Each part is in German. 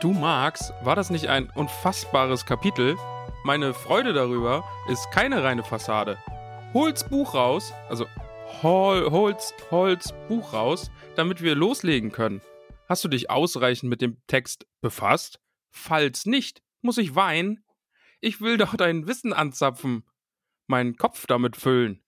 Du Max, war das nicht ein unfassbares Kapitel? Meine Freude darüber ist keine reine Fassade. Hol's Buch raus, also hol, hol's, hol's Buch raus, damit wir loslegen können. Hast du dich ausreichend mit dem Text befasst? Falls nicht, muss ich weinen? Ich will doch dein Wissen anzapfen, meinen Kopf damit füllen.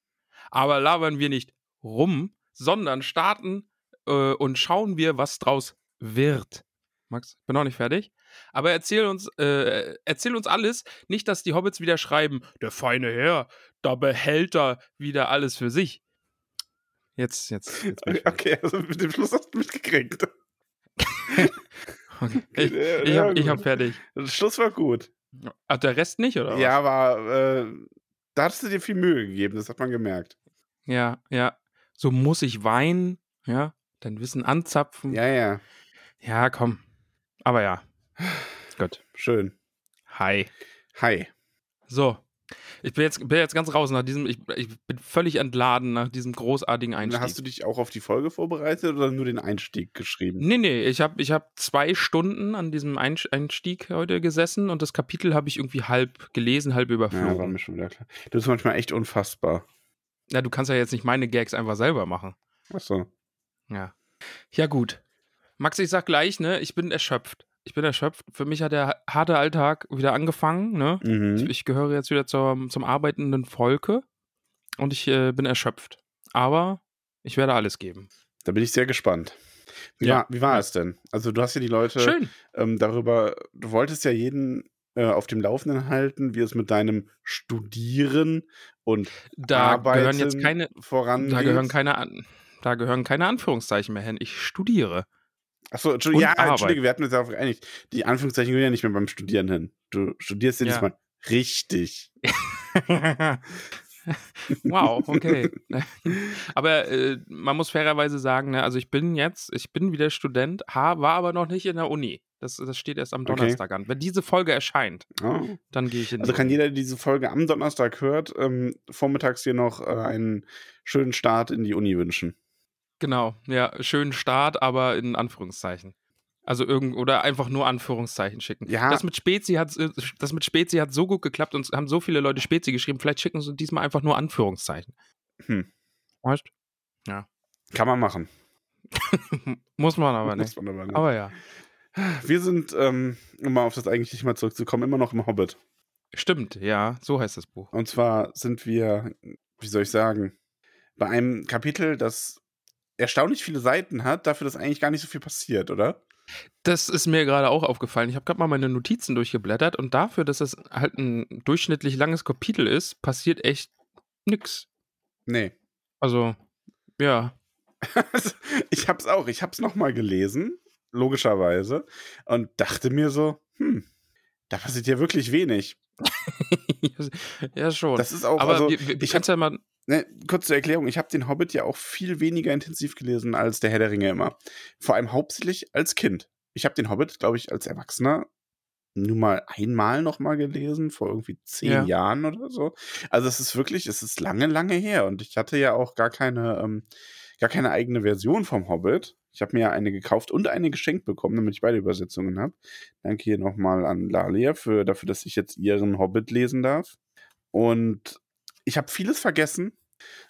Aber labern wir nicht rum, sondern starten äh, und schauen wir, was draus wird. Max, bin noch nicht fertig. Aber erzähl uns, äh, erzähl uns alles. Nicht, dass die Hobbits wieder schreiben, der feine Herr, da behält er wieder alles für sich. Jetzt, jetzt. jetzt bin ich Okay, also mit dem Schluss hast du mich gekriegt. okay. Ich, Ja, ich, hab, ich hab fertig. Der Schluss war gut. Ach, der Rest nicht, oder? Ja, aber äh, da hast du dir viel Mühe gegeben, das hat man gemerkt. Was? Ja, ja. So muss ich weinen, ja, dein Wissen anzapfen. Ja, ja. ja komm. Aber ja. Gut. Schön. Hi. Hi. So. Ich bin jetzt, bin jetzt ganz raus nach diesem, ich, ich bin völlig entladen nach diesem großartigen Einstieg. Hast du dich auch auf die Folge vorbereitet oder nur den Einstieg geschrieben? Nee, nee, ich habe ich hab zwei Stunden an diesem Einstieg heute gesessen und das Kapitel habe ich irgendwie halb gelesen, halb Ja, war überflogen. mir schon wieder klar. Du bist manchmal echt unfassbar. Ja, du kannst ja jetzt nicht meine Gags einfach selber machen. Achso. Ja. Ja, gut. Max, ich sag gleich, ne, ich bin erschöpft. Ich bin erschöpft. Für mich hat der harte Alltag wieder angefangen, ne? Ich, Mhm. ich gehöre jetzt wieder zur, zum arbeitenden Volke und ich äh, bin erschöpft. Aber ich werde alles geben. Da bin ich sehr gespannt. Wie Ja. war, wie war es denn? Also, du hast ja die Leute Schön. ähm, darüber, du wolltest ja jeden äh, auf dem Laufenden halten, wie es mit deinem Studieren und Da Arbeiten gehören jetzt keine, vorangeht. da gehören keine, da gehören keine Anführungszeichen mehr hin. Ich studiere. Achso, Entschuldigung, ja, Entschuldige, wir hatten uns darauf geeinigt. Die Anführungszeichen gehören ja nicht mehr beim Studieren hin. Du studierst ja, Ja. diesmal richtig. wow, okay. aber äh, man muss fairerweise sagen, ne, also ich bin jetzt, ich bin wieder Student, war aber noch nicht in der Uni. Das, das steht erst am Okay. Donnerstag an. Wenn diese Folge erscheint, Oh. dann gehe ich in die Also kann jeder, der diese Folge am Donnerstag hört, ähm, vormittags dir noch äh, einen schönen Start in die Uni wünschen. Genau, ja, schönen Start, aber in Anführungszeichen. Also irgend oder einfach nur Anführungszeichen schicken. Ja. Das mit Spezi hat äh, das mit Spezi hat so gut geklappt und haben so viele Leute Spezi geschrieben, vielleicht schicken sie diesmal einfach nur Anführungszeichen. Hm. Weißt? Kann man machen. Muss man aber Muss nicht. man aber nicht. Aber ja. Wir sind, ähm, um mal auf das eigentliche mal zurückzukommen, immer noch im Hobbit. Stimmt, ja, so heißt das Buch. Und zwar sind wir, wie soll ich sagen, bei einem Kapitel, das erstaunlich viele Seiten hat, dafür, dass eigentlich gar nicht so viel passiert, oder? Das ist mir gerade auch aufgefallen. Ich habe gerade mal meine Notizen durchgeblättert und dafür, dass es halt ein durchschnittlich langes Kapitel ist, passiert echt nix. Nee. Also, ja. ich hab's auch, ich hab's nochmal gelesen, logischerweise, und dachte mir so, hm, da passiert ja wirklich wenig. ja, schon. Das ist auch, Aber also, wir, wir, ich kannst ja mal. Ne, kurz zur Erklärung, ich habe den Hobbit ja auch viel weniger intensiv gelesen als der Herr der Ringe immer. Vor allem hauptsächlich als Kind. Ich habe den Hobbit, glaube ich, als Erwachsener nur mal einmal noch mal gelesen, vor irgendwie zehn Ja. Jahren oder so. Also es ist wirklich, es ist lange, lange her. Und ich hatte ja auch gar keine, ähm, gar keine eigene Version vom Hobbit. Ich habe mir ja eine gekauft und eine geschenkt bekommen, damit ich beide Übersetzungen habe. Danke hier nochmal an Lalia für, dafür, dass ich jetzt ihren Hobbit lesen darf. Und ich habe vieles vergessen.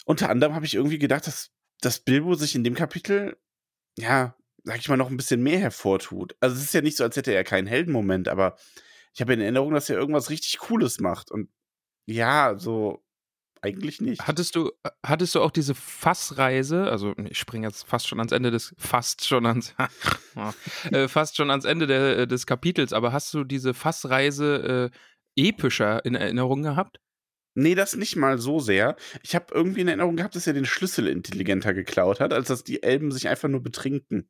Unter anderem habe ich irgendwie gedacht, dass, dass Bilbo sich in dem Kapitel, ja, sag ich mal, noch ein bisschen mehr hervortut. Also es ist ja nicht so, als hätte er keinen Heldenmoment, aber ich habe in Erinnerung, dass er irgendwas richtig Cooles macht. Und ja, so eigentlich nicht. Hattest du, hattest du auch diese Fassreise, also ich springe jetzt fast schon ans Ende des, fast schon ans, äh, fast schon ans Ende der, äh, des Kapitels, aber hast du diese Fassreise äh, epischer in Erinnerung gehabt? Nee, das nicht mal so sehr. Ich habe irgendwie in Erinnerung gehabt, dass er den Schlüssel intelligenter geklaut hat, als dass die Elben sich einfach nur betrinken.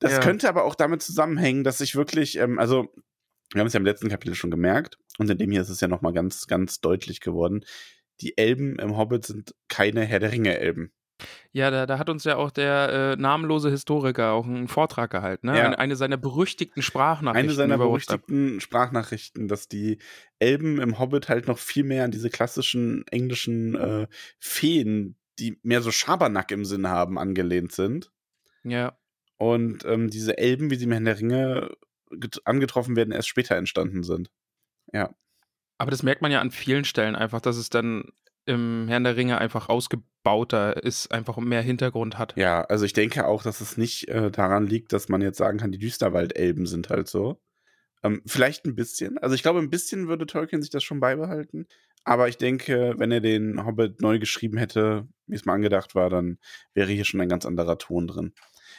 das Ja. könnte aber auch damit zusammenhängen, dass ich wirklich, ähm, also, wir haben es ja im letzten Kapitel schon gemerkt, und in dem hier ist es ja nochmal ganz, ganz deutlich geworden. Die Elben im Hobbit sind keine Herr der Ringe-Elben. Ja, da, da hat uns ja auch der äh, namenlose Historiker auch einen Vortrag gehalten, ne? Ja. Eine, eine seiner berüchtigten Sprachnachrichten. Eine seiner über WhatsApp. berüchtigten Sprachnachrichten, dass die Elben im Hobbit halt noch viel mehr an diese klassischen englischen äh, Feen, die mehr so Schabernack im Sinn haben, angelehnt sind. Ja. Und ähm, diese Elben, wie sie im Herrn der Ringe get- angetroffen werden, erst später entstanden sind. Ja. Aber das merkt man ja an vielen Stellen einfach, dass es dann im Herrn der Ringe einfach ausgebauter ist, einfach mehr Hintergrund hat. Ja, also ich denke auch, dass es nicht äh, daran liegt, dass man jetzt sagen kann, die Düsterwaldelben sind halt so. Ähm, vielleicht ein bisschen. Also ich glaube, ein bisschen würde Tolkien sich das schon beibehalten. Aber ich denke, wenn er den Hobbit neu geschrieben hätte, wie es mal angedacht war, dann wäre hier schon ein ganz anderer Ton drin.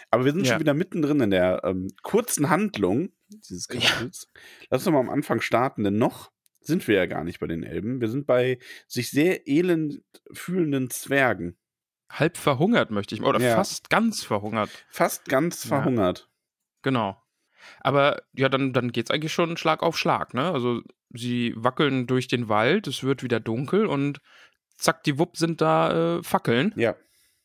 Aber wir sind Ja. schon wieder mittendrin in der ähm, kurzen Handlung dieses Ja. Kapitels. Lass uns mal am Anfang starten, denn noch sind wir ja gar nicht bei den Elben. Wir sind bei sich sehr elend fühlenden Zwergen. Halb verhungert möchte ich, oder Ja. fast ganz verhungert. Fast ganz Ja. verhungert. Genau. Aber ja, dann, dann geht es eigentlich schon Schlag auf Schlag, ne? Also sie wackeln durch den Wald, es wird wieder dunkel und zack, die Wupp sind da äh, Fackeln. Ja.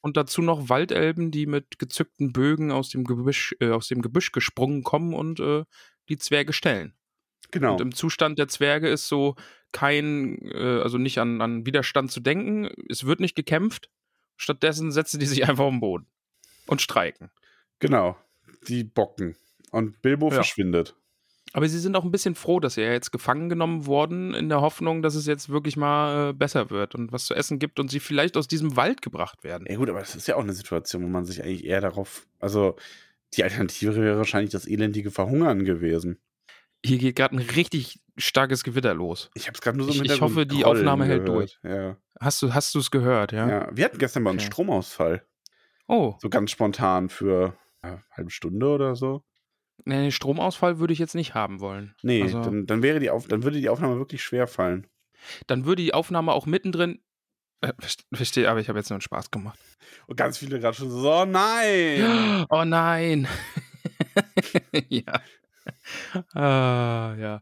Und dazu noch Waldelben, die mit gezückten Bögen aus dem Gebüsch, äh, aus dem Gebüsch gesprungen kommen und äh, die Zwerge stellen. Genau. Und im Zustand der Zwerge ist so kein, äh, also nicht an, an Widerstand zu denken. Es wird nicht gekämpft. Stattdessen setzen die sich einfach auf den Boden und streiken. Genau. Die bocken. Und Bilbo Ja. verschwindet. Aber sie sind auch ein bisschen froh, dass er jetzt gefangen genommen worden, in der Hoffnung, dass es jetzt wirklich mal äh, besser wird und was zu essen gibt und sie vielleicht aus diesem Wald gebracht werden. Ja gut, aber das ist ja auch eine Situation, wo man sich eigentlich eher darauf, also die Alternative wäre wahrscheinlich das elendige Verhungern gewesen. Hier geht gerade ein richtig starkes Gewitter los. Ich habe es gerade nur so Ich- ich Hintergrund hoffe, die grollen Aufnahme hält gehört. Ja. Hast du hast es gehört, ja? ja. Wir hatten gestern mal einen Okay. Stromausfall. Oh, So ganz spontan für ja, eine halbe Stunde oder so. nee, Stromausfall würde ich jetzt nicht haben wollen. Nee, Also- dann, dann wäre die Auf dann würde die Aufnahme wirklich schwer fallen. Dann würde die Aufnahme auch mittendrin. Äh, verst- verstehe, aber ich habe jetzt nur einen Spaß gemacht. Und ganz viele gerade schon so, oh nein! Oh nein. ja. Ah, ja.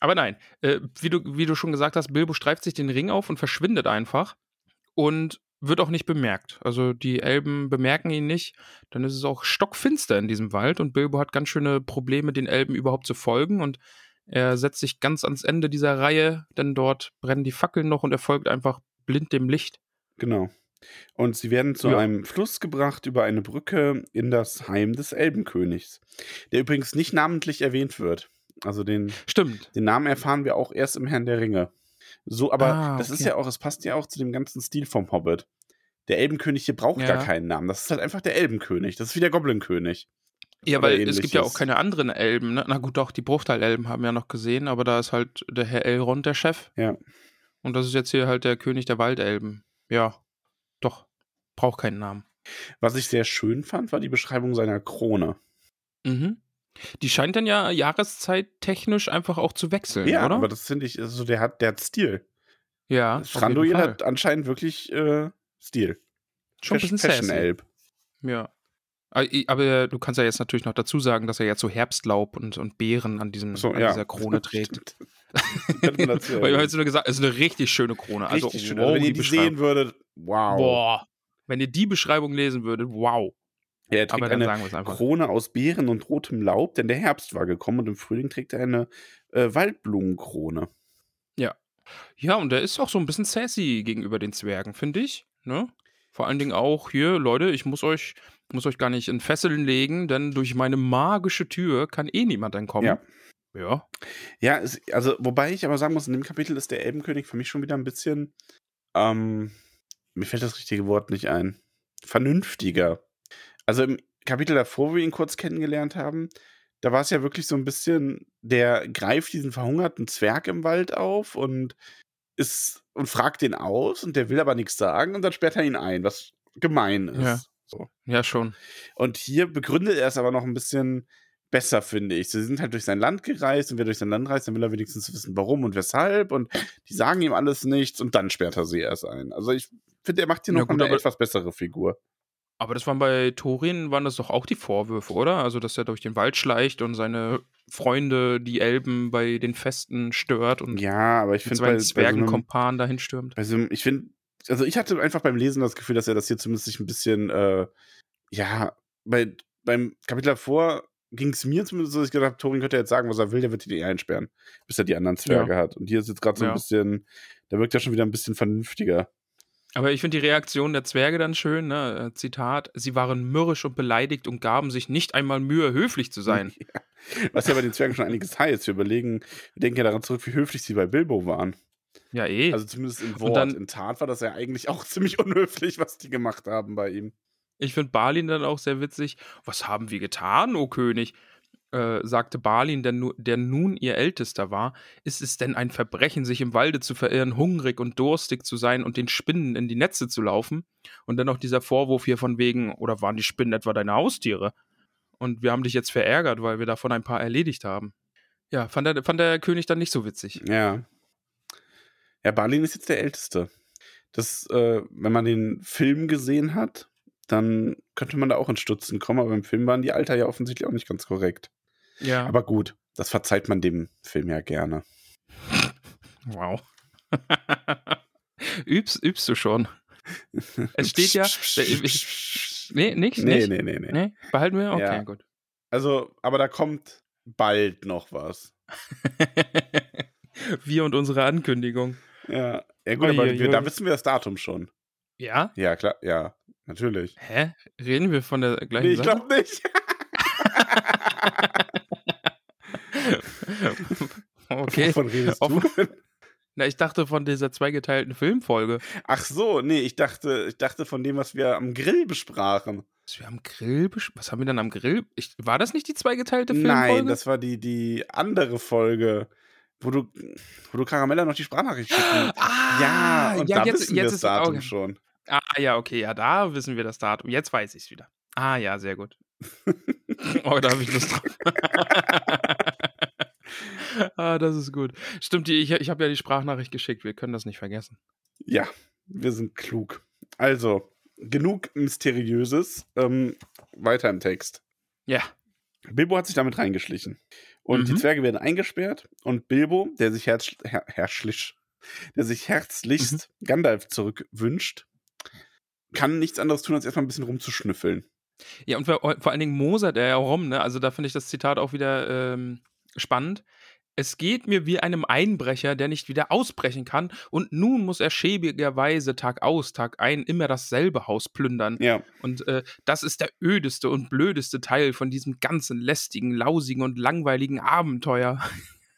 Aber nein, äh, wie, du, wie du schon gesagt hast, Bilbo streift sich den Ring auf und verschwindet einfach und wird auch nicht bemerkt. Also die Elben bemerken ihn nicht. Dann ist es auch stockfinster in diesem Wald und Bilbo hat ganz schöne Probleme, den Elben überhaupt zu folgen und er setzt sich ganz ans Ende dieser Reihe, denn dort brennen die Fackeln noch und er folgt einfach blind dem Licht. Genau. Und sie werden zu Ja. einem Fluss gebracht über eine Brücke in das Heim des Elbenkönigs, der übrigens nicht namentlich erwähnt wird. Also den, Stimmt. den Namen erfahren wir auch erst im Herrn der Ringe. So, aber Ah, das ist okay. ja auch, es passt ja auch zu dem ganzen Stil vom Hobbit. Der Elbenkönig hier braucht Ja. gar keinen Namen. Das ist halt einfach der Elbenkönig. Das ist wie der Goblinkönig. Ja, weil es gibt ja auch ähnliches. keine anderen Elben. Ne? Na gut, doch, die Bruchteil-Elben haben wir noch gesehen, aber da ist halt der Herr Elrond der Chef. Ja. Und das ist jetzt hier halt der König der Waldelben. Ja. Braucht keinen Namen. Was ich sehr schön fand, war die Beschreibung seiner Krone. Mhm. Die scheint dann ja jahreszeittechnisch einfach auch zu wechseln, Ja, oder? aber das finde ich, also der hat, der hat Stil. ja, auf Stranduil hat anscheinend wirklich äh, Stil. schon ein bisschen Fashion. Elb. Ja. Aber du kannst ja jetzt natürlich noch dazu sagen, dass er jetzt so Herbstlaub und, und Beeren an, diesem, So, an ja. dieser Krone trägt. Weil ich habe jetzt nur gesagt, es ist eine richtig schöne Krone. Also, Richtig schön. wow, Also, wenn ihr die Beschreibung. sehen würdet, wow. Boah. Wenn ihr die Beschreibung lesen würdet, wow. Ja, er trägt eine. Krone aus Beeren und rotem Laub, denn der Herbst war gekommen und im Frühling trägt er eine äh, Waldblumenkrone. Ja, und der ist auch so ein bisschen sassy gegenüber den Zwergen, finde ich. Ne? Vor allen Dingen auch hier, Leute, ich muss euch, muss euch gar nicht in Fesseln legen, denn durch meine magische Tür kann eh niemand entkommen. Ja. Ja. Ja, es, also wobei ich aber sagen muss, in dem Kapitel ist der Elbenkönig für mich schon wieder ein bisschen, ähm, mir fällt das richtige Wort nicht ein, vernünftiger. Also im Kapitel davor, wo wir ihn kurz kennengelernt haben, da war es ja wirklich so ein bisschen, der greift diesen verhungerten Zwerg im Wald auf und ist und fragt den aus und der will aber nichts sagen und dann sperrt er ihn ein, was gemein ist. Ja. So. Ja, schon. Und hier begründet er es aber noch ein bisschen besser, finde ich. Sie sind halt durch sein Land gereist und wer durch sein Land reist, dann will er wenigstens wissen, warum und weshalb und die sagen ihm alles nichts und dann sperrt er sie erst ein. Also ich finde, er macht hier Ja, noch gut, eine etwas bessere Figur. Aber das waren bei Thorin, waren das doch auch die Vorwürfe, oder? Also, dass er durch den Wald schleicht und seine Freunde, die Elben, bei den Festen stört und Ja, aber ich finde bei, bei so Zwergenkompan dahin stürmt. bei so einem, ich finde, also ich hatte einfach beim Lesen das Gefühl, dass er das hier zumindest sich ein bisschen, äh, ja, bei, beim Kapitel davor ging es mir zumindest so, dass ich gedacht habe, Thorin könnte jetzt sagen, was er will, der wird ihn eh einsperren, bis er die anderen Zwerge hat. Und hier ist jetzt gerade so ein Ja. bisschen, da wirkt er schon wieder ein bisschen vernünftiger. Aber ich finde die Reaktion der Zwerge dann schön, ne? Äh, Zitat, sie waren mürrisch und beleidigt und gaben sich nicht einmal Mühe, höflich zu sein. Was ja bei den Zwergen schon einiges heißt. Wir überlegen, wir denken ja daran zurück, wie höflich sie bei Bilbo waren. Ja, eh. Also zumindest im Wort. dann- in Tat war das ja eigentlich auch ziemlich unhöflich, was die gemacht haben bei ihm. Ich finde Balin dann auch sehr witzig. Was haben wir getan, o König? Äh, sagte Balin, der, der nun ihr Ältester war. Ist es denn ein Verbrechen, sich im Walde zu verirren, hungrig und durstig zu sein und den Spinnen in die Netze zu laufen? Und dann noch dieser Vorwurf hier von wegen, oder waren die Spinnen etwa deine Haustiere? Und wir haben dich jetzt verärgert, weil wir davon ein paar erledigt haben. Ja, fand der, fand der König dann nicht so witzig. Ja. Ja, Balin ist jetzt der Älteste. Das, äh, wenn man den Film gesehen hat, dann könnte man da auch in Stutzen kommen, aber im Film waren die Alter ja offensichtlich auch nicht ganz korrekt. Ja. Aber gut, das verzeiht man dem Film ja gerne. Wow. übst, übst du schon? Es steht ja. Nee, nicht? Nee, nicht? nee, nee, nee. Nee? Behalten wir? Okay, Ja. gut. Also, aber da kommt bald noch was. wir und unsere Ankündigung. Ja, ja gut, aber wir, da wissen wir das Datum schon. Ja? Ja, klar, ja, natürlich. Hä? Reden wir von der gleichen Nee, ich Sache? glaube nicht. okay. Wovon redest du? Na, ich dachte von dieser zweigeteilten Filmfolge. Ach so, nee, ich dachte, ich dachte von dem, was wir am Grill besprachen. Was wir am Grill besch- Was haben wir dann am Grill? Ich, war das nicht die zweigeteilte Filmfolge? Nein, das war die, die andere Folge, wo du, wo du Caramella noch die Sprachnachricht schicken. Ah, ja, und da jetzt, wissen wir jetzt das ist Datum okay. schon. Ah, ja, okay, ja, da wissen wir das Datum. Jetzt weiß ich es wieder. Ah, ja, sehr gut. oh, da habe ich Lust drauf. ah, das ist gut. Stimmt, die, ich, ich habe ja die Sprachnachricht geschickt. Wir können das nicht vergessen. Ja, wir sind klug. Also, genug Mysteriöses. Ähm, weiter im Text. Ja. Bilbo hat sich damit reingeschlichen. Und die Mhm. Zwerge werden eingesperrt und Bilbo, der sich herz her herzlich, der sich herzlichst Mhm. Gandalf zurückwünscht, kann nichts anderes tun, als erstmal ein bisschen rumzuschnüffeln. Ja, und vor, vor allen Dingen mosert er ja rum, ne? Also da finde ich das Zitat auch wieder ähm, spannend. Es geht mir wie einem Einbrecher, der nicht wieder ausbrechen kann, und nun muss er schäbigerweise Tag aus, Tag ein immer dasselbe Haus plündern. Ja, Und äh, das ist der ödeste und blödeste Teil von diesem ganzen lästigen, lausigen und langweiligen Abenteuer.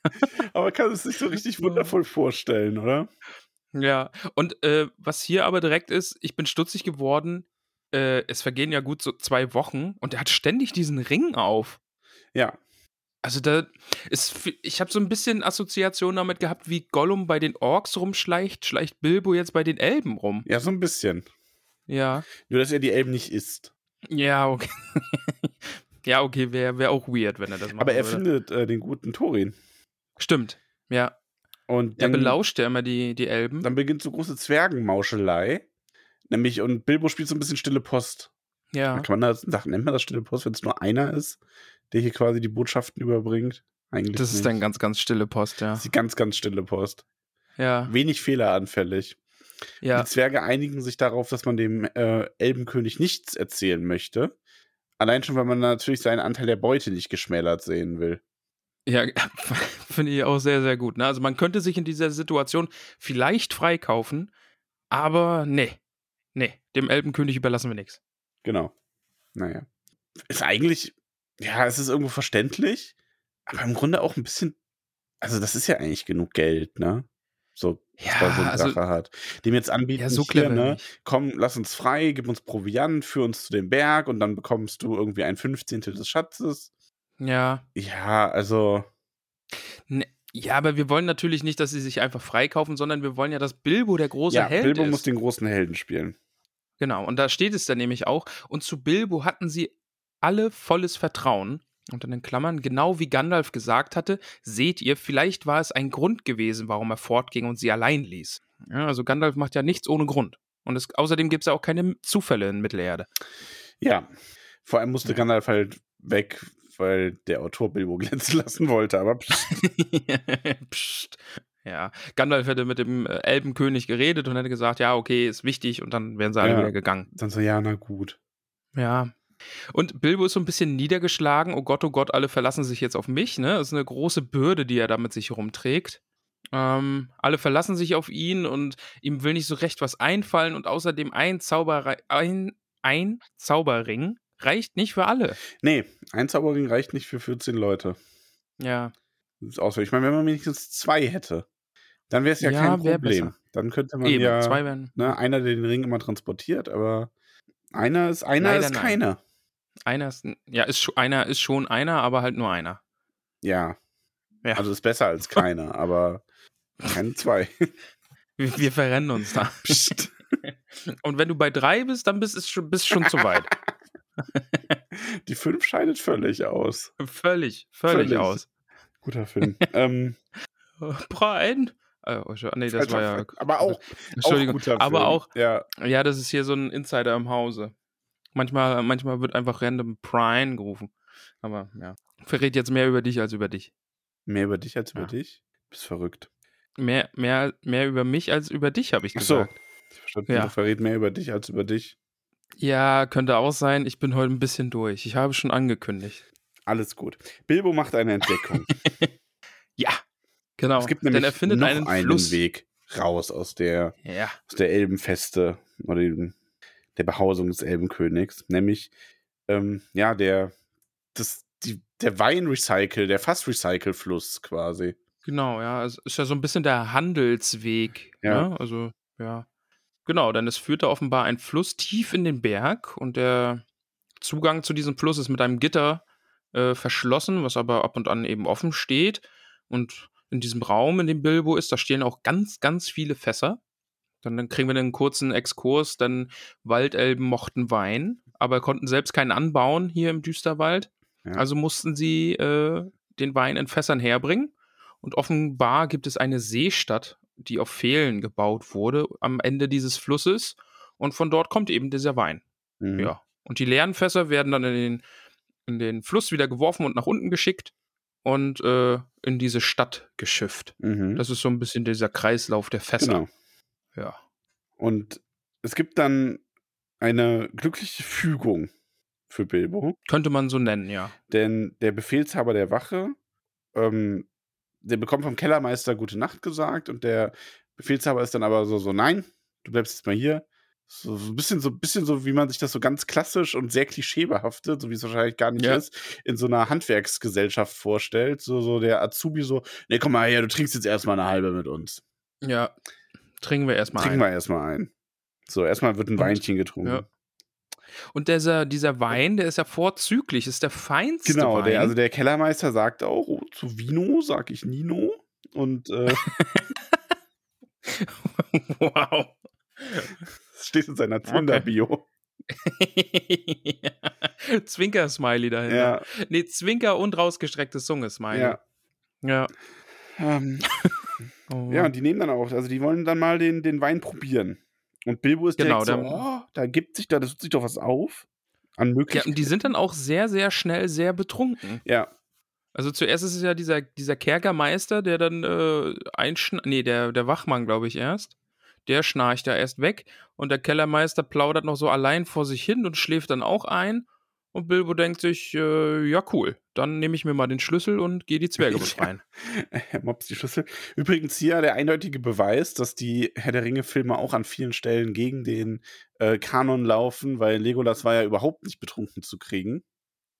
aber kann es sich so richtig wundervoll vorstellen, oder? Ja, und äh, was hier aber direkt ist, ich bin stutzig geworden. Äh, es vergehen ja gut so zwei Wochen und er hat ständig diesen Ring auf. Ja, Also da ist, ich habe so ein bisschen Assoziation damit gehabt, wie Gollum bei den Orks rumschleicht, schleicht Bilbo jetzt bei den Elben rum. ja, so ein bisschen. Ja, Nur, dass er die Elben nicht isst. ja, okay. ja, okay, wäre wär auch weird, wenn er das macht. Aber er findet äh, den guten Thorin. Stimmt, ja. Und Er dann, belauscht ja immer die, die Elben. dann beginnt so große Zwergenmauschelei. Nämlich, und Bilbo spielt so ein bisschen stille Post. Ja. Kann man das, nennt man das stille Post, wenn es nur einer ist, der hier quasi die Botschaften überbringt? Eigentlich Das ist nicht. dann ganz, ganz stille Post, ja. Das ist die ganz, ganz stille Post. Ja, Wenig fehleranfällig. ja. Die Zwerge einigen sich darauf, dass man dem äh, Elbenkönig nichts erzählen möchte. Allein schon, weil man natürlich seinen Anteil der Beute nicht geschmälert sehen will. Ja, finde ich auch sehr, sehr gut. Ne? Also man könnte sich in dieser Situation vielleicht freikaufen, aber nee. Nee, dem Elbenkönig überlassen wir nichts. Genau. Naja. Ist eigentlich, ja, es ist irgendwo verständlich, aber im Grunde auch ein bisschen, also das ist ja eigentlich genug Geld, ne? So, was man so Ja, ein also, Drache hat. Dem jetzt anbieten, ja, so hier, clever ne? Komm, lass uns frei, gib uns Proviant, führ uns zu dem Berg und dann bekommst du irgendwie ein Fünfzehntel des Schatzes. Ja, Ja, also, ne, Ja, aber wir wollen natürlich nicht, dass sie sich einfach freikaufen, sondern wir wollen ja, dass Bilbo der große ja, Held Bilbo ist. muss den großen Helden spielen. Genau, und da steht es dann nämlich auch. Und zu Bilbo hatten sie alle volles Vertrauen. Und in den Klammern, genau wie Gandalf gesagt hatte, seht ihr, vielleicht war es ein Grund gewesen, warum er fortging und sie allein ließ. Ja, also Gandalf macht ja nichts ohne Grund. Und es, außerdem gibt es ja auch keine Zufälle in Mittelerde. Ja, vor allem musste Ja. Gandalf halt weg, weil der Autor Bilbo glänzen lassen wollte. Aber pst, Psst. Ja, Gandalf hätte mit dem äh, Elbenkönig geredet und hätte gesagt, ja, okay, ist wichtig und dann wären sie alle Ja. wieder gegangen. dann so, ja, na gut. Ja. Und Bilbo ist so ein bisschen niedergeschlagen. Oh Gott, oh Gott, alle verlassen sich jetzt auf mich. Ne? Das ist eine große Bürde, die er da mit sich rumträgt. Ähm, alle verlassen sich auf ihn und ihm will nicht so recht was einfallen. Und außerdem ein, Zauberrei ein, ein Zauberring reicht nicht für alle. Nee, ein Zauberring reicht nicht für 14 Leute. Ja, ausfällig. Ich meine, wenn man wenigstens zwei hätte, dann wäre es ja, Ja, kein Problem. Dann könnte man eben. ja Zwei werden. ne, einer, der den Ring immer transportiert, aber einer ist einer Leider ist nein. Einer ist, ja, ist, einer ist schon einer, aber halt nur einer. Ja. Ja. Also ist besser als keiner, aber keine zwei. Wir, wir verrennen uns da. Psst. Und wenn du bei drei bist, dann bist du schon, bist schon zu weit. Die fünf scheidet völlig aus. Völlig, völlig, Völlig. aus. Guter Film. ähm, Brian? Äh, oh, nee, das falscher war ja. Aber auch, auch Entschuldigung. guter aber Film. auch, Ja, ja, das ist hier so ein Insider im Hause. Manchmal, manchmal wird einfach random Brian gerufen. Aber ja. Verrät jetzt mehr über dich als über dich. mehr über dich als über Ja. dich. Bist verrückt. Mehr, mehr, mehr über mich als über dich, habe ich Ach so. gesagt. Ich verstanden, Ja. du verrät mehr über dich als über dich. Ja, könnte auch sein. Ich bin heute ein bisschen durch. Ich habe schon angekündigt. Alles gut. Bilbo macht eine Entdeckung. Ja, genau. es gibt Denn nämlich er findet noch einen, einen. Weg raus aus der, Ja, aus der Elbenfeste oder dem, der Behausung des Elbenkönigs. Nämlich, ähm, ja, der, das, die, der Weinrecycle, der Fassrecycle-Fluss quasi. Genau, ja. Es ist ja so ein bisschen der Handelsweg. Ja. Ne? Also, ja. Genau, denn es führt da offenbar ein Fluss tief in den Berg und der Zugang zu diesem Fluss ist mit einem Gitter äh, verschlossen, was aber ab und an eben offen steht. Und in diesem Raum, in dem Bilbo ist, da stehen auch ganz, ganz viele Fässer. Dann, dann kriegen wir einen kurzen Exkurs, denn Waldelben mochten Wein, aber konnten selbst keinen anbauen hier im Düsterwald. Ja. Also mussten sie äh, den Wein in Fässern herbringen. Und offenbar gibt es eine Seestadt, die auf Pfählen gebaut wurde am Ende dieses Flusses. Und von dort kommt eben dieser Wein. Mhm. Ja. Und die leeren Fässer werden dann in den, in den Fluss wieder geworfen und nach unten geschickt und äh, in diese Stadt geschifft. Mhm. Das ist so ein bisschen dieser Kreislauf der Fässer. genau. Ja. Und es gibt dann eine glückliche Fügung für Bilbo. Könnte man so nennen, ja. Denn der Befehlshaber der Wache, ähm, der bekommt vom Kellermeister gute Nacht gesagt und der Befehlshaber ist dann aber so, so, nein, du bleibst jetzt mal hier. So, so ein bisschen so, bisschen so, wie man sich das so ganz klassisch und sehr klischeebehaftet, so wie es wahrscheinlich gar nicht Ja. ist, in so einer Handwerksgesellschaft vorstellt. So, so der Azubi so, nee, komm mal her, du trinkst jetzt erstmal eine halbe mit uns. Ja. Trinken wir erstmal Trinken ein. wir erstmal ein. So, erstmal wird ein Und- Weinchen getrunken. ja. Und dieser, dieser Wein, der ist ja vorzüglich, ist der feinste Genau, Wein. der, also der Kellermeister sagt auch, oh, zu Vino sag ich Nino. Und äh, wow. das steht in seiner Tinder-Bio. Zwinker-Smiley dahinter. Ja, Nee, Zwinker und rausgestreckte Zunge-Smiley. ja. Ja. Ähm, Oh. ja, und die nehmen dann auch, also die wollen dann mal den, den Wein probieren. Und Bilbo ist Genau, direkt so, oh, da gibt sich da, das tut sich doch was auf. An ja, Möglichkeiten. und die sind dann auch sehr, sehr schnell sehr betrunken. Ja, Also zuerst ist es ja dieser, dieser Kerkermeister, der dann äh, einschnarcht, nee, der, der Wachmann, glaube ich, erst. Der schnarcht ja erst weg und der Kellermeister plaudert noch so allein vor sich hin und schläft dann auch ein. Und Bilbo denkt sich, äh, ja cool, dann nehme ich mir mal den Schlüssel und gehe die Zwerge befreien. er mobst die Schlüssel. Übrigens hier der eindeutige Beweis, dass die Herr der Ringe-Filme auch an vielen Stellen gegen den äh, Kanon laufen, weil Legolas war ja überhaupt nicht betrunken zu kriegen.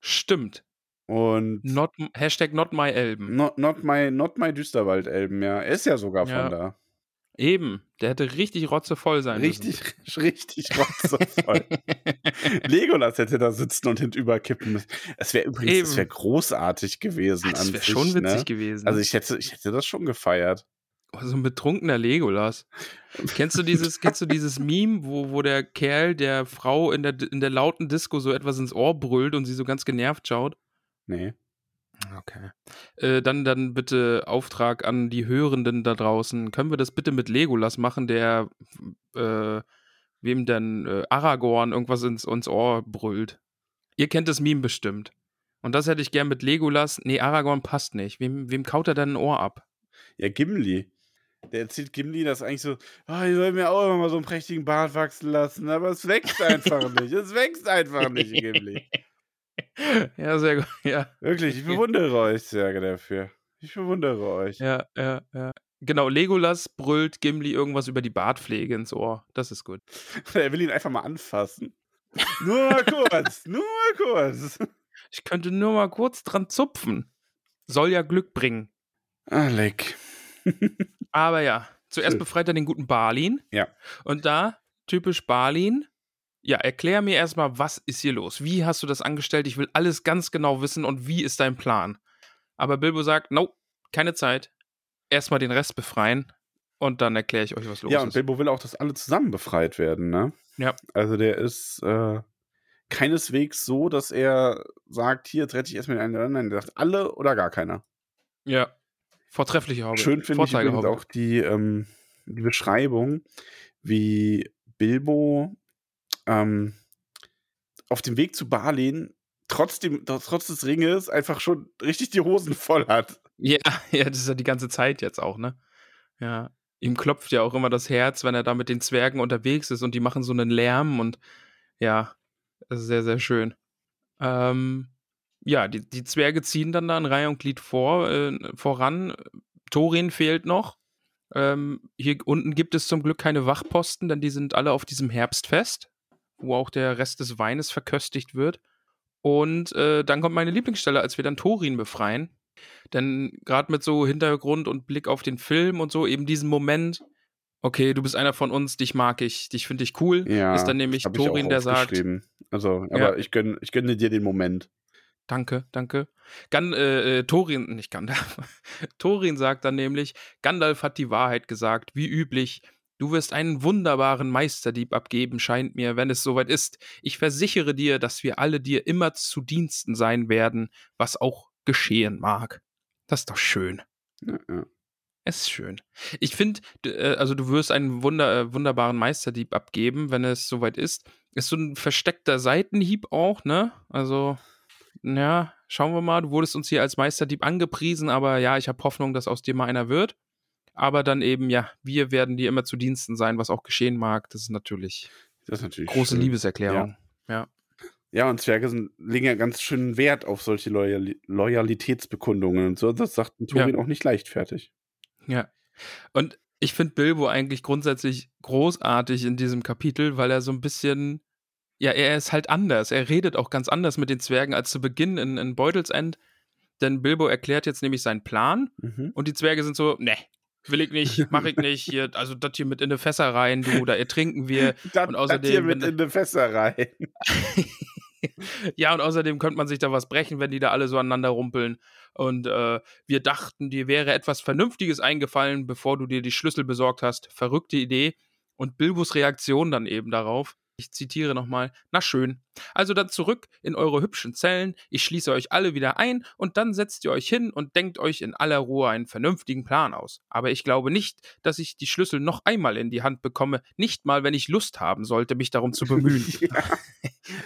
Stimmt. Und Not, Hashtag not my Elben. Not, not my, not my Düsterwald-Elben, ja. Er ist ja sogar von Ja. da. Eben, der hätte richtig rotzevoll sein richtig, müssen. Richtig, rotzevoll. Legolas hätte da sitzen und hinüberkippen müssen. Es wäre übrigens, Eben. das wäre großartig gewesen. Ja, das wäre schon witzig ne? gewesen. Also ich hätte, ich hätte das schon gefeiert. Oh, so ein betrunkener Legolas. kennst du dieses, kennst du dieses Meme, wo, wo der Kerl der Frau in der, in der lauten Disco so etwas ins Ohr brüllt und sie so ganz genervt schaut? Nee. Okay. Äh, dann, dann bitte Auftrag an die Hörenden da draußen. Können wir das bitte mit Legolas machen, der äh, wem denn äh, Aragorn irgendwas ins, ins Ohr brüllt? Ihr kennt das Meme bestimmt. Und das hätte ich gern mit Legolas. Nee, Aragorn passt nicht. Wem, wem kaut er denn ein Ohr ab? Ja, Gimli. Der erzählt Gimli das eigentlich so, oh, ich soll mir auch immer mal so einen prächtigen Bart wachsen lassen, aber es wächst einfach nicht. Es wächst einfach nicht, Gimli. ja, sehr gut. Ja. Wirklich, ich bewundere euch sehr dafür. Ich bewundere euch. Ja, ja, ja. Genau, Legolas brüllt Gimli irgendwas über die Bartpflege ins Ohr. Das ist gut. er will ihn einfach mal anfassen. nur mal kurz, nur mal kurz. Ich könnte nur mal kurz dran zupfen. Soll ja Glück bringen. Ah, leck. Aber ja, zuerst befreit er den guten Balin. Ja. Und da, typisch Balin, ja, erklär mir erstmal, was ist hier los? Wie hast du das angestellt? Ich will alles ganz genau wissen und wie ist dein Plan? Aber Bilbo sagt, no, keine Zeit. Erstmal den Rest befreien und dann erkläre ich euch, was los ist. Ja, und Bilbo will auch, dass alle zusammen befreit werden, ne? Ja. Also der ist äh, keineswegs so, dass er sagt, hier, jetzt rette ich erstmal den einen. Nein, der sagt, alle oder gar keiner. Ja. Vortreffliche Haube. Schön finde ich übrigens auch die, ähm, die Beschreibung, wie Bilbo ähm, auf dem Weg zu Barlin trotzdem, trotz des Ringes einfach schon richtig die Hosen voll hat. Ja, ja, das ist ja die ganze Zeit jetzt auch, ne? Ja. Ihm klopft ja auch immer das Herz, wenn er da mit den Zwergen unterwegs ist und die machen so einen Lärm und ja, das ist sehr, sehr schön. Ähm, ja, die, die Zwerge ziehen dann da in Reihe und Glied vor, äh, voran. Thorin fehlt noch. Ähm, hier unten gibt es zum Glück keine Wachposten, denn die sind alle auf diesem Herbstfest wo auch der Rest des Weines verköstigt wird. Und äh, dann kommt meine Lieblingsstelle, als wir dann Thorin befreien. Denn gerade mit so Hintergrund und Blick auf den Film und so, eben diesen Moment, okay, du bist einer von uns, dich mag ich, dich finde ich cool, ja, ist dann nämlich Thorin, der sagt. Also, aber ja. ich, gönne, ich gönne dir den Moment. Danke, danke. Gan, äh, äh, Thorin, nicht Gandalf. Thorin sagt dann nämlich, Gandalf hat die Wahrheit gesagt, wie üblich. Du wirst einen wunderbaren Meisterdieb abgeben, scheint mir, wenn es soweit ist. Ich versichere dir, dass wir alle dir immer zu Diensten sein werden, was auch geschehen mag. Das ist doch schön. Ja, ja. Es ist schön. Ich finde, äh, also du wirst einen wunder, äh, wunderbaren Meisterdieb abgeben, wenn es soweit ist. Ist so ein versteckter Seitenhieb auch, ne? Also, ja, schauen wir mal. Du wurdest uns hier als Meisterdieb angepriesen, aber ja, ich habe Hoffnung, dass aus dir mal einer wird. Aber dann eben, ja, wir werden dir immer zu Diensten sein, was auch geschehen mag. Das ist natürlich, das ist natürlich große schön. Liebeserklärung. Ja. ja. Ja, und Zwerge sind, legen ja ganz schön Wert auf solche Loyal Loyalitätsbekundungen und so. Das sagt ein Turin ja. auch nicht leichtfertig. Ja. Und ich finde Bilbo eigentlich grundsätzlich großartig in diesem Kapitel, weil er so ein bisschen, ja, er ist halt anders. Er redet auch ganz anders mit den Zwergen als zu Beginn in, in Beutelsend. Denn Bilbo erklärt jetzt nämlich seinen Plan mhm. und die Zwerge sind so, ne, will ich nicht, mach ich nicht. Hier, also das hier mit in die Fässer rein, du, da ertrinken wir. Das, und außerdem, das hier mit in die Fässer rein. ja, und außerdem könnte man sich da was brechen, wenn die da alle so aneinander rumpeln. Und äh, wir dachten, dir wäre etwas Vernünftiges eingefallen, bevor du dir die Schlüssel besorgt hast. Verrückte Idee. Und Bilbos Reaktion dann eben darauf. Ich zitiere nochmal, na schön. Also dann zurück in eure hübschen Zellen, ich schließe euch alle wieder ein und dann setzt ihr euch hin und denkt euch in aller Ruhe einen vernünftigen Plan aus. Aber ich glaube nicht, dass ich die Schlüssel noch einmal in die Hand bekomme, nicht mal, wenn ich Lust haben sollte, mich darum zu bemühen. ja.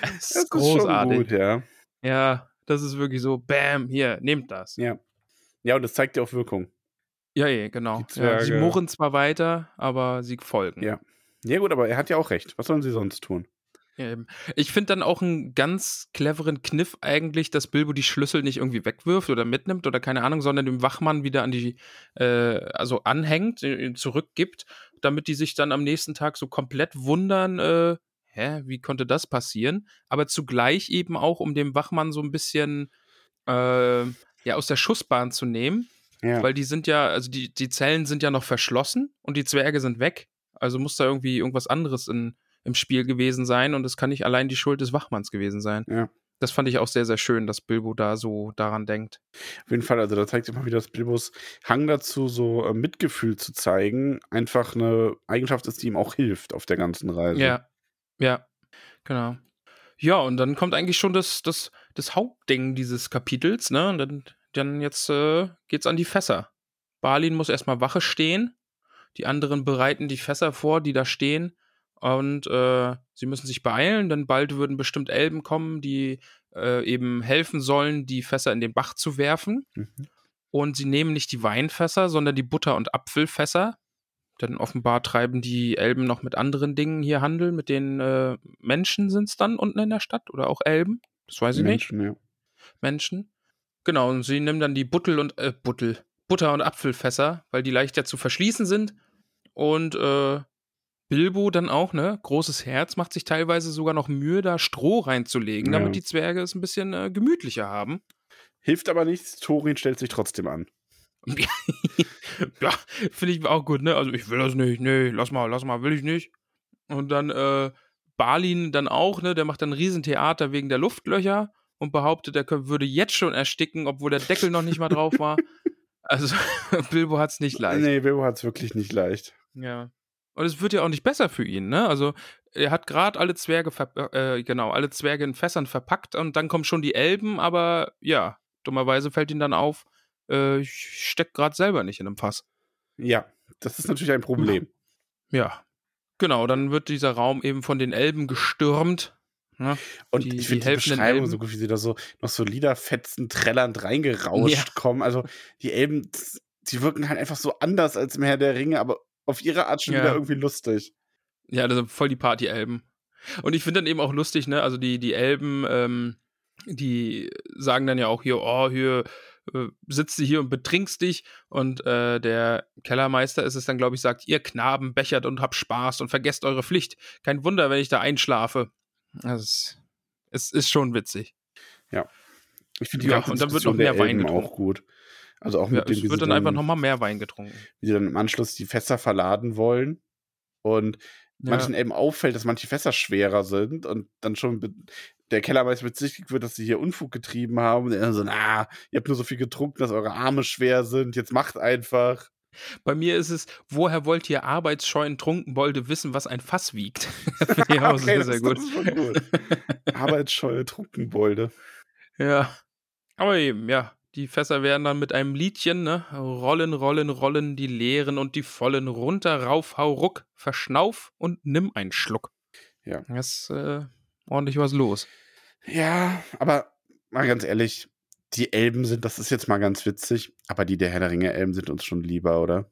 das ist das großartig. Ist gut, ja. ja, das ist wirklich so, bam, hier, nehmt das. Ja. Ja, und das zeigt ja auch Wirkung. Ja, ja, genau. Ja, sie murren zwar weiter, aber sie folgen. Ja. Ja, gut, aber er hat ja auch recht. Was sollen sie sonst tun? Ich finde dann auch einen ganz cleveren Kniff eigentlich, dass Bilbo die Schlüssel nicht irgendwie wegwirft oder mitnimmt oder keine Ahnung, sondern dem Wachmann wieder an die, äh, also anhängt, äh, zurückgibt, damit die sich dann am nächsten Tag so komplett wundern, äh, hä, wie konnte das passieren? Aber zugleich eben auch, um dem Wachmann so ein bisschen, äh, ja, aus der Schussbahn zu nehmen, Ja. Weil die sind ja, also die, die Zellen sind ja noch verschlossen und die Zwerge sind weg. Also muss da irgendwie irgendwas anderes in, im Spiel gewesen sein und es kann nicht allein die Schuld des Wachmanns gewesen sein. Ja. Das fand ich auch sehr, sehr schön, dass Bilbo da so daran denkt. Auf jeden Fall, also da zeigt sich mal wieder, dass Bilbos Hang dazu, so äh, Mitgefühl zu zeigen, einfach eine Eigenschaft ist, die ihm auch hilft auf der ganzen Reise. Ja, ja, genau. Ja, und dann kommt eigentlich schon das, das, das Hauptding dieses Kapitels, ne? Und dann, dann jetzt äh, geht's an die Fässer. Balin muss erstmal Wache stehen. Die anderen bereiten die Fässer vor, die da stehen. Und äh, sie müssen sich beeilen, denn bald würden bestimmt Elben kommen, die äh, eben helfen sollen, die Fässer in den Bach zu werfen. Mhm. Und sie nehmen nicht die Weinfässer, sondern die Butter- und Apfelfässer. Denn offenbar treiben die Elben noch mit anderen Dingen hier Handel. Mit den äh, Menschen sind es dann unten in der Stadt oder auch Elben. Das weiß ich nicht. Menschen, ja. Menschen. Genau, und sie nehmen dann die Buttel und äh, Buttel, Butter- und Apfelfässer, weil die leichter zu verschließen sind. Und äh, Bilbo dann auch, ne? Großes Herz, macht sich teilweise sogar noch Mühe, da Stroh reinzulegen, Ja. damit die Zwerge es ein bisschen äh, gemütlicher haben. Hilft aber nichts, Thorin stellt sich trotzdem an. ja, finde ich auch gut, ne? Also ich will das nicht, nee, lass mal, lass mal, will ich nicht. Und dann äh, Balin dann auch, ne? Der macht dann ein Riesentheater wegen der Luftlöcher und behauptet, er würde jetzt schon ersticken, obwohl der Deckel noch nicht mal drauf war. Also Bilbo hat's nicht leicht. Nee, Bilbo hat es wirklich nicht leicht. Ja. Und es wird ja auch nicht besser für ihn, ne? Also er hat gerade alle Zwerge, äh, genau, alle Zwerge in Fässern verpackt und dann kommen schon die Elben, aber ja, dummerweise fällt ihm dann auf, äh, ich steck gerade selber nicht in einem Fass. Ja, das ist natürlich ein Problem. Ja. Genau, dann wird dieser Raum eben von den Elben gestürmt. Ne? Und Die- ich die finde die, helfenden Beschreibung Elben. so gut, wie sie da so noch so Liederfetzen trällernd reingerauscht Ja. kommen. Also die Elben, die wirken halt einfach so anders als im Herr der Ringe, aber auf ihre Art schon Ja. wieder irgendwie lustig. Ja, das sind voll die Party-Elben. Und ich finde dann eben auch lustig, ne? Also die, die Elben, ähm, die sagen dann ja auch hier, oh, hier äh, sitzt du hier und betrinkst dich. Und äh, der Kellermeister ist es dann, glaube ich, sagt, ihr Knaben bechert und habt Spaß und vergesst eure Pflicht. Kein Wunder, wenn ich da einschlafe. Ist, es ist schon witzig. Ich finde die Ja, ganze und dann wird noch mehr Wein getrunken. auch gut. Also auch Ja, mit dem, es wird dann einfach nochmal mehr Wein getrunken. wie sie dann im Anschluss die Fässer verladen wollen. Und Ja. manchen Elben auffällt, dass manche Fässer schwerer sind und dann schon der Kellermeister bezichtigt wird, dass sie hier Unfug getrieben haben. Und er so, na, ihr habt nur so viel getrunken, dass eure Arme schwer sind, jetzt macht einfach. Bei mir ist es, woher wollt ihr arbeitsscheuen Trunkenbolde wissen, was ein Fass wiegt? Auch sehr, das, sehr gut. Gut. Arbeitsscheue Trunkenbolde. Ja. Aber eben, ja. Die Fässer werden dann mit einem Liedchen, ne? Rollen, rollen, rollen die leeren und die vollen runter, rauf, hau, ruck, verschnauf und nimm einen Schluck. Ja. Das ist äh, ordentlich was los. Ja, aber mal ganz ehrlich, die Elben sind, das ist jetzt mal ganz witzig, aber die der Herr der Ringe Elben sind uns schon lieber, oder?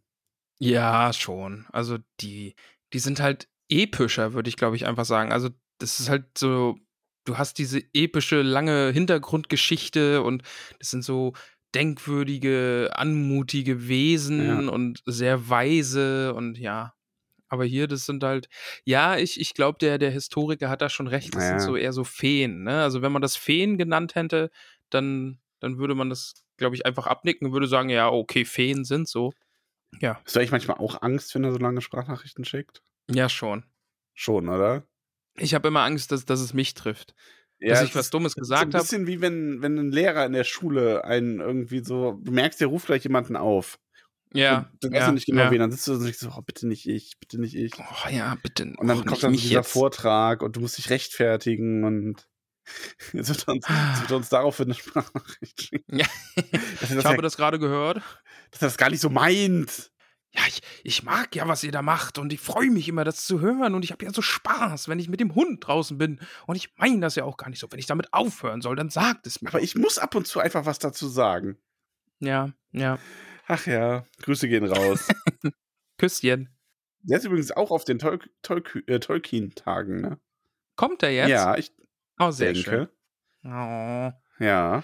Ja, schon. Also die, die sind halt epischer, würde ich glaube ich einfach sagen. Also das ist halt so, du hast diese epische, lange Hintergrundgeschichte und das sind so denkwürdige, anmutige Wesen Ja. und sehr weise und ja. Aber hier, das sind halt, ja, ich, ich glaube, der, der Historiker hat da schon recht, das Ja. sind so eher so Feen, ne? Also wenn man das Feen genannt hätte, dann, dann würde man das, glaube ich, einfach abnicken und würde sagen, ja, okay, Feen sind so. Ja. Hast du eigentlich manchmal auch Angst, wenn er so lange Sprachnachrichten schickt? Ja, schon. Schon, oder? Ich habe immer Angst, dass, dass es mich trifft. Ja, dass ich was Dummes gesagt so ein habe. bisschen wie wenn, wenn ein Lehrer in der Schule einen irgendwie so, du merkst, der ruft gleich jemanden auf. Ja. Und du weißt ja, ja nicht genau ja. wen, dann sitzt du und denkst so, oh, bitte nicht ich, bitte nicht ich. Oh ja, bitte. Und dann oh, kommt dann dieser jetzt. Vortrag und du musst dich rechtfertigen und jetzt wird uns, jetzt wird uns daraufhin eine Sprachnachricht schicken. Ja. Ich das, habe das gerade gehört. dass er das gar nicht so meint. Ja, ich, ich mag ja, was ihr da macht und ich freue mich immer, das zu hören und ich habe ja so Spaß, wenn ich mit dem Hund draußen bin und ich meine das ja auch gar nicht so. Wenn ich damit aufhören soll, dann sagt es mir. Aber ich muss ab und zu einfach was dazu sagen. ja, ja. Ach ja, Grüße gehen raus. Küsschen. Der ist übrigens auch auf den Tol Tol äh, Tolkien-Tagen, ne? Kommt er jetzt? Ja, ich Oh, sehr denke. schön. Oh. Ja,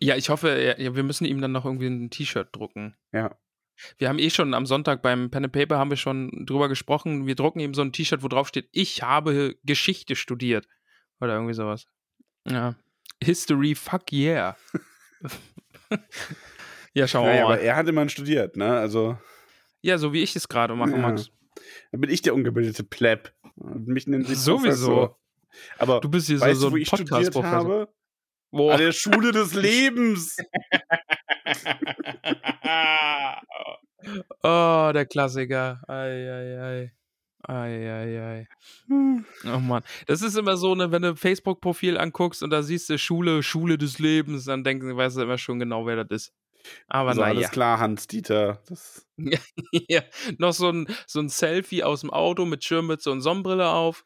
Ja, ich hoffe, ja, wir müssen ihm dann noch irgendwie ein T-Shirt drucken. ja. Wir haben eh schon am Sonntag beim Pen and Paper haben wir schon drüber gesprochen. Wir drucken ihm so ein T-Shirt, wo drauf steht, ich habe Geschichte studiert. Oder irgendwie sowas. Ja. History, fuck yeah. Ja, schau Naja, mal. aber er hat immerhin studiert, ne? Also, Ja, so wie ich es gerade mache, Ja. Max. dann bin ich der ungebildete Pleb. Mich nennen sie Sowieso. Aber Du bist hier so, weißt so wo ein Podcast-Professor. Boah. An der Schule des Lebens. Oh, der Klassiker. Ei, ei, ei. Ei, ei, ei. Oh Mann. Das ist immer so, ne, wenn du ein Facebook-Profil anguckst und da siehst du Schule, Schule des Lebens, dann denken, weißt du immer schon genau, wer das ist. Aber Also naja. alles klar, Hans-Dieter. Ja, noch so ein, so ein Selfie aus dem Auto mit Schirmmütze und Sonnenbrille auf.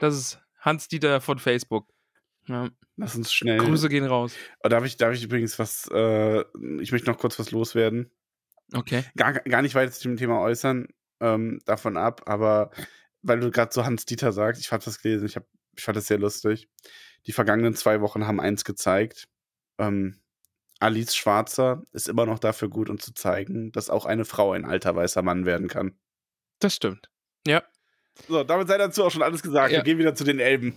Das ist Hans-Dieter von Facebook. Ja. lass uns schnell. Grüße gehen raus. Oh, darf, ich, darf ich übrigens was, äh, ich möchte noch kurz was loswerden. Okay. Gar, gar nicht weiter zu dem Thema äußern, ähm, davon ab, aber weil du gerade so Hans-Dieter sagst, ich habe das gelesen, ich, hab, ich fand das sehr lustig. Die vergangenen zwei Wochen haben eins gezeigt. Ähm, Alice Schwarzer ist immer noch dafür gut, um zu zeigen, dass auch eine Frau ein alter weißer Mann werden kann. Das stimmt. Ja. So, damit sei dazu auch schon alles gesagt. Ja. Wir gehen wieder zu den Elben.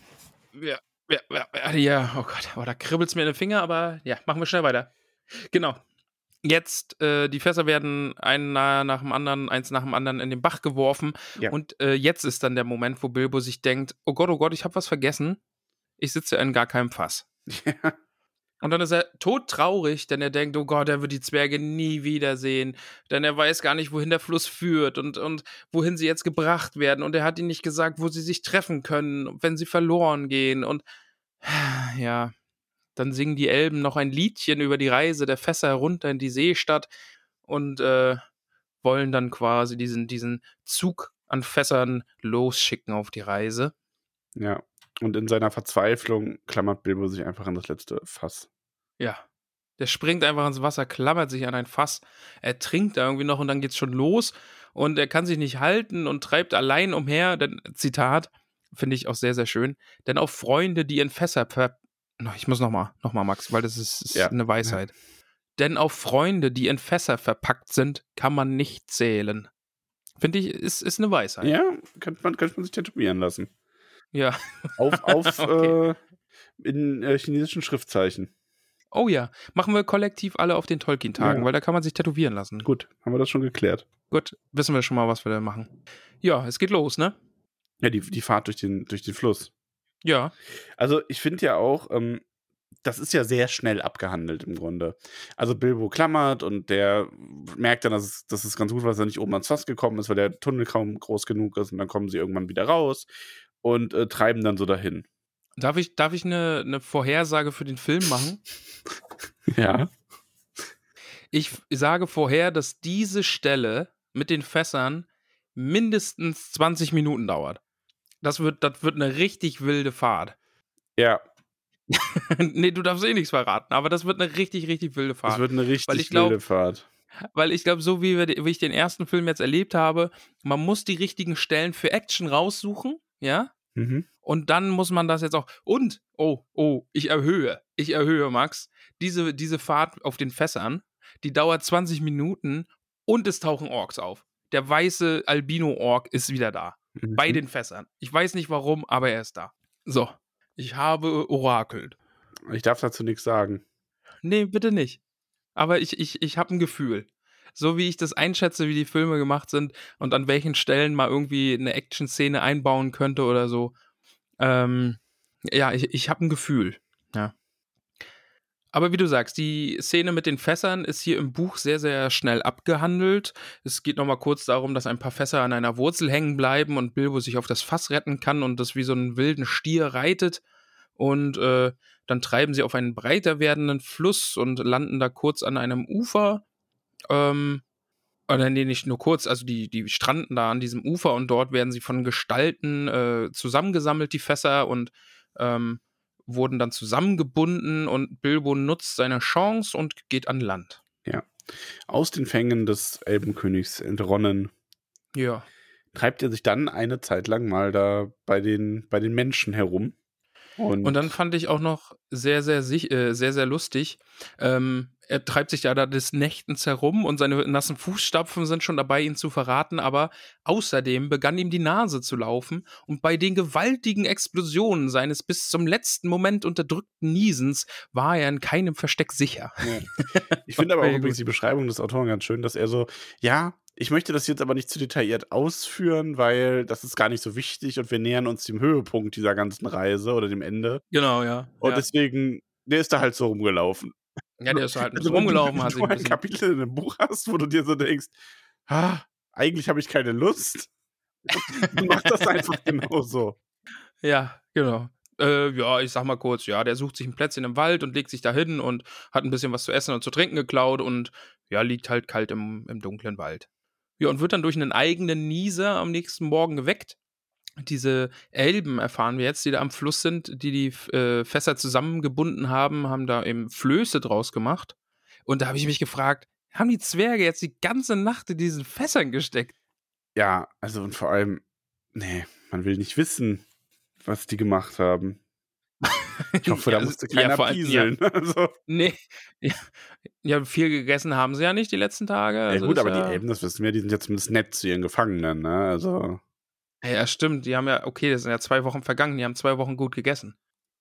Ja, ja, ja, ja, oh Gott, oh, da kribbelt es mir in den Finger, aber ja, machen wir schnell weiter. Genau. Jetzt, äh, die Fässer werden ein na- nach dem anderen, eins nach dem anderen in den Bach geworfen. Ja. Und äh, jetzt ist dann der Moment, wo Bilbo sich denkt: Oh Gott, oh Gott, ich habe was vergessen. Ich sitze in gar keinem Fass. Ja. Und dann ist er todtraurig, denn er denkt, oh Gott, er wird die Zwerge nie wiedersehen. Denn er weiß gar nicht, wohin der Fluss führt und, und wohin sie jetzt gebracht werden. Und er hat ihnen nicht gesagt, wo sie sich treffen können, wenn sie verloren gehen. Und ja, dann singen die Elben noch ein Liedchen über die Reise der Fässer runter in die Seestadt und äh, wollen dann quasi diesen, diesen Zug an Fässern losschicken auf die Reise. Ja. Und in seiner Verzweiflung klammert Bilbo sich einfach an das letzte Fass. Ja. Der springt einfach ins Wasser, klammert sich an ein Fass, er trinkt da irgendwie noch und dann geht's schon los und er kann sich nicht halten und treibt allein umher. Denn, Zitat, finde ich auch sehr, sehr schön. Denn auf Freunde, die in Fässer ver. Ich muss nochmal, nochmal, Max, weil das ist, ist Ja. eine Weisheit. Denn auf Freunde, die in Fässer verpackt sind, kann man nicht zählen. Finde ich, ist, ist eine Weisheit. Ja, könnte man, könnte man sich tätowieren lassen. ja. Auf, auf Okay. äh, in äh, chinesischen Schriftzeichen. Oh ja, machen wir kollektiv alle auf den Tolkien-Tagen, Ja. weil da kann man sich tätowieren lassen. Gut, haben wir das schon geklärt. Gut, wissen wir schon mal, was wir da machen. Ja, es geht los, ne? Ja, die, die Fahrt durch den, durch den Fluss. Ja. Also ich finde ja auch, ähm, das ist ja sehr schnell abgehandelt im Grunde. Also Bilbo klammert und der merkt dann, dass es, dass es ganz gut war, dass er nicht oben ans Fass gekommen ist, weil der Tunnel kaum groß genug ist und dann kommen sie irgendwann wieder raus und äh, treiben dann so dahin. Darf ich, darf ich eine, eine Vorhersage für den Film machen? Ja. Ich sage vorher, dass diese Stelle mit den Fässern mindestens 20 Minuten dauert. Das wird, das wird eine richtig wilde Fahrt. Ja, nee, du darfst eh nichts verraten, aber das wird eine richtig, richtig wilde Fahrt. wird eine richtig Weil ich glaub- wilde Fahrt. Weil ich glaube, so wie, wir, wie ich den ersten Film jetzt erlebt habe, man muss die richtigen Stellen für Action raussuchen, ja? Mhm. Und dann muss man das jetzt auch. Und, oh, oh, ich erhöhe, ich erhöhe, Max. Diese, diese Fahrt auf den Fässern, die dauert 20 Minuten und es tauchen Orks auf. Der weiße Albino-Ork ist wieder da. Mhm. Bei den Fässern. Ich weiß nicht warum, aber er ist da. So. Ich habe orakelt. Ich darf dazu nichts sagen. Nee, bitte nicht. Aber ich, ich, ich habe ein Gefühl. So wie ich das einschätze, wie die Filme gemacht sind und an welchen Stellen mal irgendwie eine Action-Szene einbauen könnte oder so. Ähm, ja, ich, ich habe ein Gefühl. Ja. Aber wie du sagst, die Szene mit den Fässern ist hier im Buch sehr, sehr schnell abgehandelt. Es geht nochmal kurz darum, dass ein paar Fässer an einer Wurzel hängen bleiben und Bilbo sich auf das Fass retten kann und das wie so einen wilden Stier reitet. Und äh, dann treiben sie auf einen breiter werdenden Fluss und landen da kurz an einem Ufer. Ähm, oder nee, nicht nur kurz, also die, die stranden da an diesem Ufer und dort werden sie von Gestalten äh, zusammengesammelt, die Fässer, und ähm, wurden dann zusammengebunden und Bilbo nutzt seine Chance und geht an Land. Aus den Fängen des Elbenkönigs entronnen, Ja. treibt er sich dann eine Zeit lang mal da bei den, bei den Menschen herum. Und, Und dann fand ich auch noch sehr, sehr, äh, sehr, sehr lustig. Ähm, er treibt sich ja da des Nächtens herum und seine nassen Fußstapfen sind schon dabei, ihn zu verraten. Aber außerdem begann ihm die Nase zu laufen und bei den gewaltigen Explosionen seines bis zum letzten Moment unterdrückten Niesens war er in keinem Versteck sicher. Ja. Ich finde aber auch übrigens die Beschreibung des Autoren ganz schön, dass er so, ja, ich möchte das jetzt aber nicht zu detailliert ausführen, weil das ist gar nicht so wichtig und wir nähern uns dem Höhepunkt dieser ganzen Reise oder dem Ende. Genau, ja. Und ja. deswegen, der ist da halt so rumgelaufen. ja, der ist halt Also, bisschen wenn du- rumgelaufen, wenn du ein Kapitel in einem Buch hast, wo du dir so denkst, ah, eigentlich habe ich keine Lust. Du machst das einfach genauso. Ja, genau. Äh, ja, ich sag mal kurz, ja, der sucht sich ein Plätzchen im Wald und legt sich da hin und hat ein bisschen was zu essen und zu trinken geklaut und ja, liegt halt kalt im, im dunklen Wald. Ja, und wird dann durch einen eigenen Nieser am nächsten Morgen geweckt. Diese Elben erfahren wir jetzt, die da am Fluss sind, die die äh, Fässer zusammengebunden haben, haben da eben Flöße draus gemacht. Und da habe ich mich gefragt, haben die Zwerge jetzt die ganze Nacht in diesen Fässern gesteckt? Ja, also und vor allem, nee, man will nicht wissen, was die gemacht haben. Ich hoffe, da Ja, musste ja, keiner allem- pieseln. Also, Nee. Ja, ja, viel gegessen haben sie ja nicht die letzten Tage. ja, Also gut, aber ja, die Elben, das wissen wir, die sind ja zumindest nett zu ihren Gefangenen, ne? Also, Ja, stimmt. Die haben ja, okay, das sind ja zwei Wochen vergangen. Die haben zwei Wochen gut gegessen.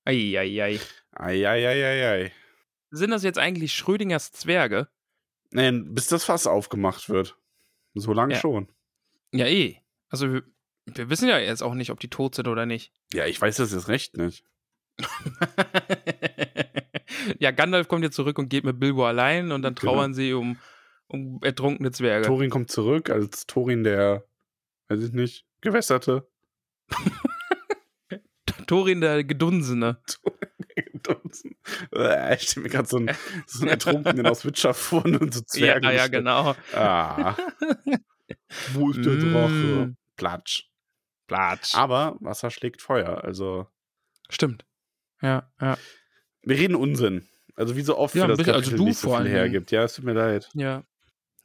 Eieiei. eieieiei. Sind das jetzt eigentlich Schrödingers Zwerge? Nee, bis das Fass aufgemacht wird. So lange Ja. schon. Ja, eh. Also, wir, wir wissen ja jetzt auch nicht, ob die tot sind oder nicht. Ja, ich weiß das jetzt recht nicht. ja, Gandalf kommt jetzt zurück und geht mit Bilbo allein und dann Genau. trauern sie um, um ertrunkene Zwerge. Thorin kommt zurück als Thorin der, weiß ich nicht, Gewässerte. Thorin der Gedunsene. Dunsen. Äh, Ich stelle mir gerade so einen, so einen Ertrunkenen aus Witcher vor und so Ja, Zwerge. ja, gestellt. genau. Ah. Wo ist der Drache? Mm. Platsch. Platsch. Aber Wasser schlägt Feuer. Also, Stimmt. Ja, ja. wir reden Unsinn. Also, wie so oft Ja, das bisschen, Kapitel also du vor Dingen. hergibt. Ja, es tut mir leid. Ja.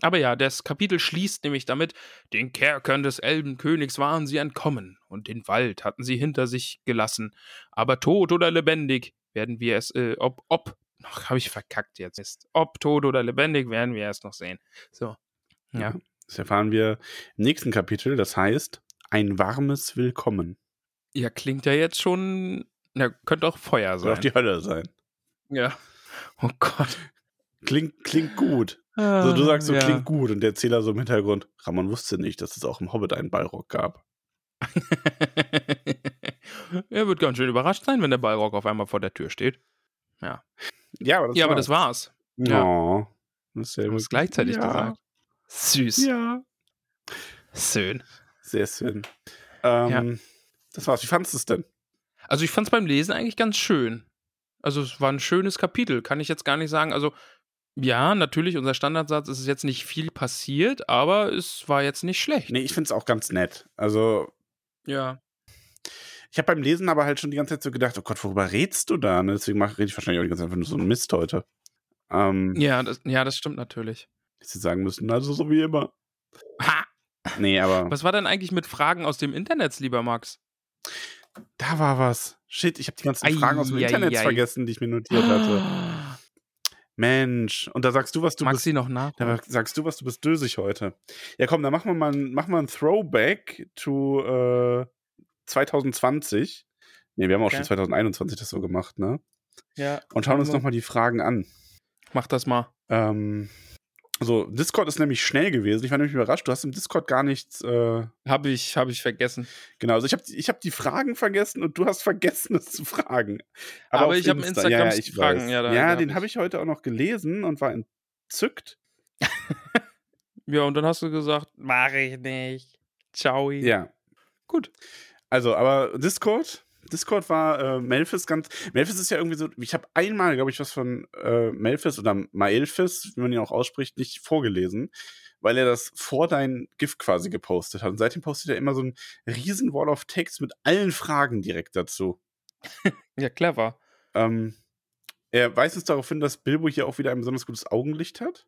Aber ja, das Kapitel schließt nämlich damit, den Kerkern des Elbenkönigs waren sie entkommen und den Wald hatten sie hinter sich gelassen. Aber tot oder lebendig werden wir es, äh, ob, ob, ach, habe ich verkackt jetzt. Ist, ob tot oder lebendig werden wir erst noch sehen. So. Ja. Das erfahren wir im nächsten Kapitel. Das heißt, ein warmes Willkommen. Ja, klingt ja jetzt schon, na, könnte auch Feuer Soll auch sein. die Hölle sein. Ja. Oh Gott. Klingt, klingt gut. Also, du sagst so, ja. klingt gut. Und der Erzähler so im Hintergrund. Ramon wusste nicht, dass es auch im Hobbit einen Ballrock gab. er wird ganz schön überrascht sein, wenn der Ballrock auf einmal vor der Tür steht. Ja, aber das ja, aber das war's. Ja. Ja. Das ist ja gleichzeitig ja. gesagt. Süß. Ja. Schön. Sehr schön. Ähm, Das war's. Wie fandest du es denn? Also ich fand es beim Lesen eigentlich ganz schön. Also es war ein schönes Kapitel, kann ich jetzt gar nicht sagen. Also ja, natürlich, unser Standardsatz ist jetzt nicht viel passiert, aber es war jetzt nicht schlecht. Nee, ich finde es auch ganz nett. Also, Ja. ich habe beim Lesen aber halt schon die ganze Zeit so gedacht, oh Gott, worüber redst du da? Ne? Deswegen mache rede ich wahrscheinlich auch die ganze Zeit einfach nur so einen Mist heute. Ähm, Ja, das, ja, das stimmt natürlich. Hätte ich sagen müssen, also so wie immer. Ha! Nee, aber Was war denn eigentlich mit Fragen aus dem Internet, lieber Max? Da war was. Shit, ich habe die ganzen Fragen aus dem Ei, Internet ei. vergessen, die ich mir notiert hatte. Mensch, und da sagst du, was du Magst bist. du noch nach? Da sagst du, was du bist dösig heute. Ja, komm, dann machen wir mal, ein- machen wir ein Throwback to äh, 2020. Nee, wir haben auch Okay. schon 2021 das so gemacht, ne? Ja. Und schauen uns nochmal die Fragen an. Mach das mal. Ähm, so, Discord ist nämlich schnell gewesen. Ich war nämlich überrascht, du hast im Discord gar nichts. Äh, Habe ich, hab ich vergessen. genau, also ich habe ich hab die Fragen vergessen und du hast vergessen, es zu fragen. Aber auf ich hab im Insta- Instagram ja, ja, Fragen, ja, da- ja da den hab habe ich heute auch noch gelesen und war entzückt. Ja, und dann hast du gesagt, mach ich nicht. Ciao. Ja, Gut. Also, aber Discord, Discord war äh, Melfis ganz. Melfis ist ja irgendwie so. Ich habe einmal, glaube ich, was von äh, Melfis oder Maelfis, wie man ihn auch ausspricht, nicht vorgelesen, weil er das vor dein Gift quasi gepostet hat. Und seitdem postet er immer so einen riesen Wall of Text mit allen Fragen direkt dazu. Ja, clever. Ähm, er weist uns darauf hin, dass Bilbo hier auch wieder ein besonders gutes Augenlicht hat.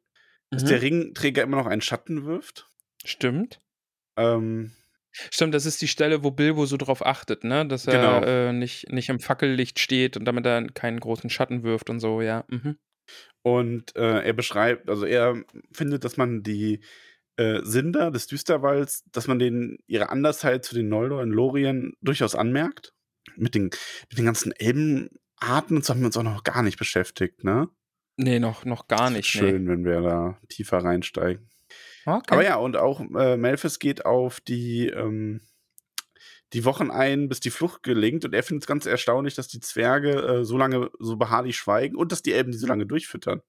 Dass Mhm. der Ringträger immer noch einen Schatten wirft. Stimmt. Ähm, Stimmt, das ist die Stelle, wo Bilbo so drauf achtet, ne? Dass er Genau. äh, nicht, nicht im Fackellicht steht und damit er keinen großen Schatten wirft und so, ja. Mhm. Und äh, er beschreibt, also er findet, dass man die äh, Sinder des Düsterwalds, dass man denen ihre Andersheit zu den Noldor in Lorien durchaus anmerkt. Mit den, mit den ganzen Elbenarten und so haben wir uns auch noch gar nicht beschäftigt, ne? Nee, noch, noch gar nicht. Nee. Schön, wenn wir da tiefer reinsteigen. Okay. Aber ja, und auch äh, Melfis geht auf die, ähm, die Wochen ein, bis die Flucht gelingt. Und er findet es ganz erstaunlich, dass die Zwerge äh, so lange so beharrlich schweigen und dass die Elben die so lange durchfüttern.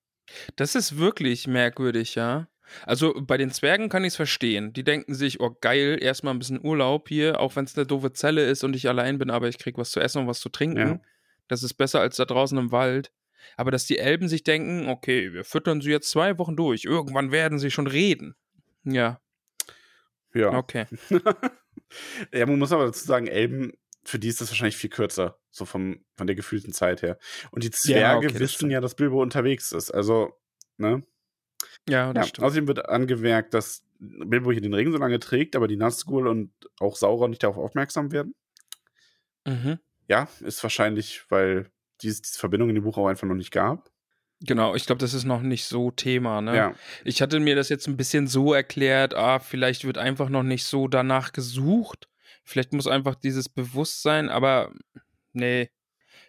Das ist wirklich merkwürdig, ja. Also bei den Zwergen kann ich es verstehen. Die denken sich, oh geil, erstmal ein bisschen Urlaub hier, auch wenn es eine doofe Zelle ist und ich allein bin, aber ich krieg was zu essen und was zu trinken. Ja. Das ist besser als da draußen im Wald. Aber dass die Elben sich denken, okay, wir füttern sie jetzt zwei Wochen durch, irgendwann werden sie schon reden. Ja, Ja. okay. ja, man muss aber dazu sagen, Elben, für die ist das wahrscheinlich viel kürzer, so vom, von der gefühlten Zeit her. Und die Zwerge okay, das wissen stimmt. ja, dass Bilbo unterwegs ist. Also, ne? Ja, das Ja, stimmt. außerdem wird angemerkt, dass Bilbo hier den Ring so lange trägt, aber die Nazgul und auch Sauron nicht darauf aufmerksam werden. Mhm. Ja, ist wahrscheinlich, weil dies, diese Verbindung in dem Buch auch einfach noch nicht gab. Genau, ich glaube, das ist noch nicht so Thema, ne? Ja, Ich hatte mir das jetzt ein bisschen so erklärt, ah, vielleicht wird einfach noch nicht so danach gesucht. Vielleicht muss einfach dieses Bewusstsein, aber nee.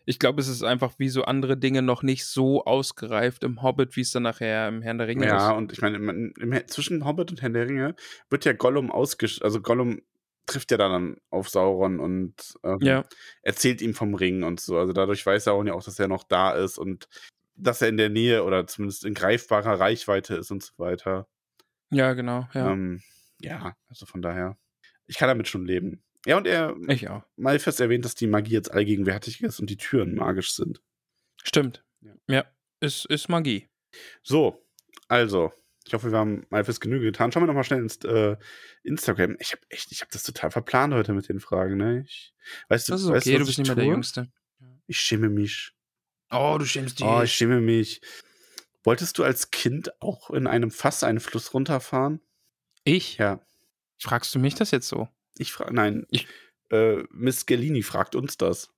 Ich glaube, es ist einfach wie so andere Dinge noch nicht so ausgereift im Hobbit, wie es dann nachher im Herrn der Ringe ja, ist. und ich meine, zwischen Hobbit und Herr der Ringe wird ja Gollum ausgesch... Also Gollum trifft ja dann auf Sauron und ähm, Ja, erzählt ihm vom Ring und so. Also dadurch weiß Sauron ja auch, dass er noch da ist und dass er in der Nähe oder zumindest in greifbarer Reichweite ist und so weiter. ja, genau, ja. Ähm, ja also von daher, ich kann damit schon leben. Ja, und er, ich auch. Malfest erwähnt, dass die Magie jetzt allgegenwärtig ist und die Türen magisch sind. Stimmt. Ja. Ja, ist, ist Magie. So, also, ich hoffe, wir haben Malfest Genüge getan. Schauen wir nochmal schnell ins äh, Instagram. Ich habe echt, ich habe das total verplant heute mit den Fragen, ne? Ich, weißt du, Das ist weißt okay, was du bist ich nicht mehr der tue? Jüngste. Ich schäme mich. Oh, du schämst dich. Oh, ich schäme mich. Wolltest du als Kind auch in einem Fass einen Fluss runterfahren? ich? Ja. Fragst du mich das jetzt so? Ich frage, nein. Ich- Äh, Miss Gellini fragt uns das.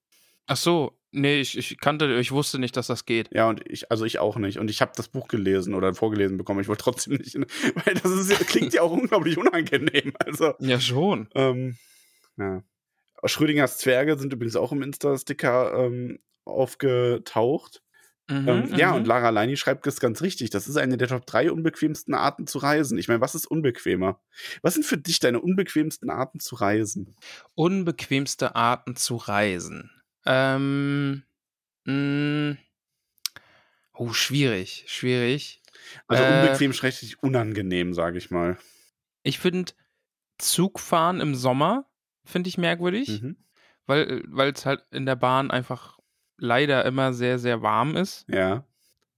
Ach so, nee, ich, ich kannte, ich wusste nicht, dass das geht. Ja, und ich, also ich auch nicht. Und ich habe das Buch gelesen oder vorgelesen bekommen. Ich wollte trotzdem nicht, weil das ist, ja- klingt ja auch unglaublich unangenehm. Also, Ja, schon. ähm, ja. Schrödingers Zwerge sind übrigens auch im Insta-Sticker ähm, aufgetaucht. Mhm, ähm, Ja, mhm. und Lara Leini schreibt das ganz richtig. Das ist eine der Top 3 unbequemsten Arten zu reisen. Ich meine, was ist unbequemer? Was sind für dich deine unbequemsten Arten zu reisen? Unbequemste Arten zu reisen. Ähm. Mh, oh, schwierig, schwierig. Also Äh, unbequem, schrecklich unangenehm, sage ich mal. Ich finde Zugfahren im Sommer finde ich merkwürdig, Mhm. weil weil es halt in der Bahn einfach leider immer sehr sehr warm ist. Ja.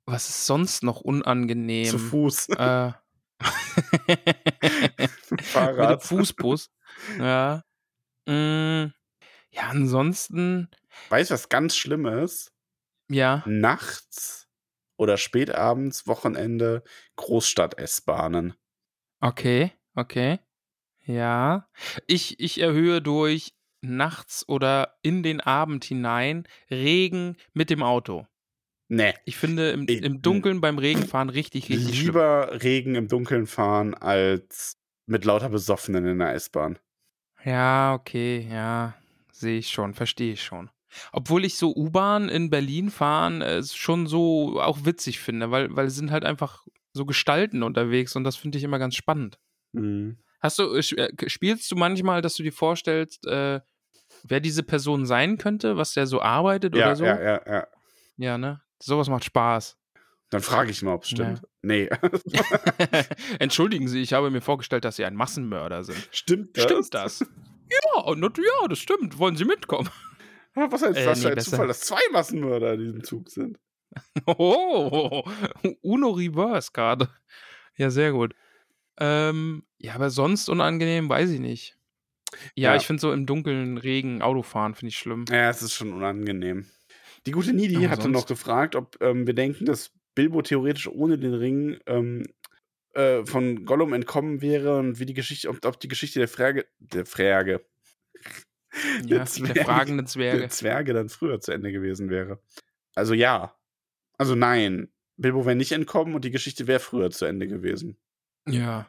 Was ist sonst noch unangenehm? Zu Fuß. Äh, Mit dem Fahrrad. Fußbus. Ja. Mm, ja, ansonsten, Weißt du, was ganz schlimm ist? ja. Nachts oder spätabends, Wochenende, Großstadt-S-Bahnen. Okay, okay. Ja. Ich, ich erhöhe durch nachts oder in den Abend hinein Regen mit dem Auto. Nee. Ich finde im, im Dunkeln beim Regenfahren richtig, richtig schlimm. Lieber Regen im Dunkeln fahren als mit lauter Besoffenen in der S-Bahn. Ja, okay, ja. Sehe ich schon, verstehe ich schon. Obwohl ich so U-Bahn in Berlin fahren äh, schon so auch witzig finde, weil, weil es sind halt einfach so Gestalten unterwegs und das finde ich immer ganz spannend. Mhm. Hast du, äh, äh, spielst du manchmal, dass du dir vorstellst, äh, wer diese Person sein könnte, was der so arbeitet Ja, oder so? ja, ja, ja. Ja, ne? Sowas macht Spaß. Dann frage ich mal, ob es stimmt. Nee. Entschuldigen Sie, ich habe mir vorgestellt, dass Sie ein Massenmörder sind. stimmt das? Stimmt das? Ja, not, ja, das stimmt. Wollen Sie mitkommen? Ja, was ein, Äh, für nee, ein besser. Zufall, dass zwei Massenmörder in diesem Zug sind. Oh, Uno Reverse gerade. Ja, sehr gut. Ähm, ja, aber sonst unangenehm, weiß ich nicht. Ja, Ja. ich finde so im dunklen Regen Autofahren finde ich schlimm. Ja, es ist schon unangenehm. Die gute Nidi hatte sonst- noch gefragt, ob ähm, wir denken, dass Bilbo theoretisch ohne den Ring ähm, äh, von Gollum entkommen wäre und wie die Geschichte, ob, ob die Geschichte der Frage, der Frage, ja, der, Zwerge, der fragenden Zwerge. Der Zwerge dann früher zu Ende gewesen wäre. Also ja. Also nein. Bilbo wäre nicht entkommen und die Geschichte wäre früher zu Ende gewesen. Ja.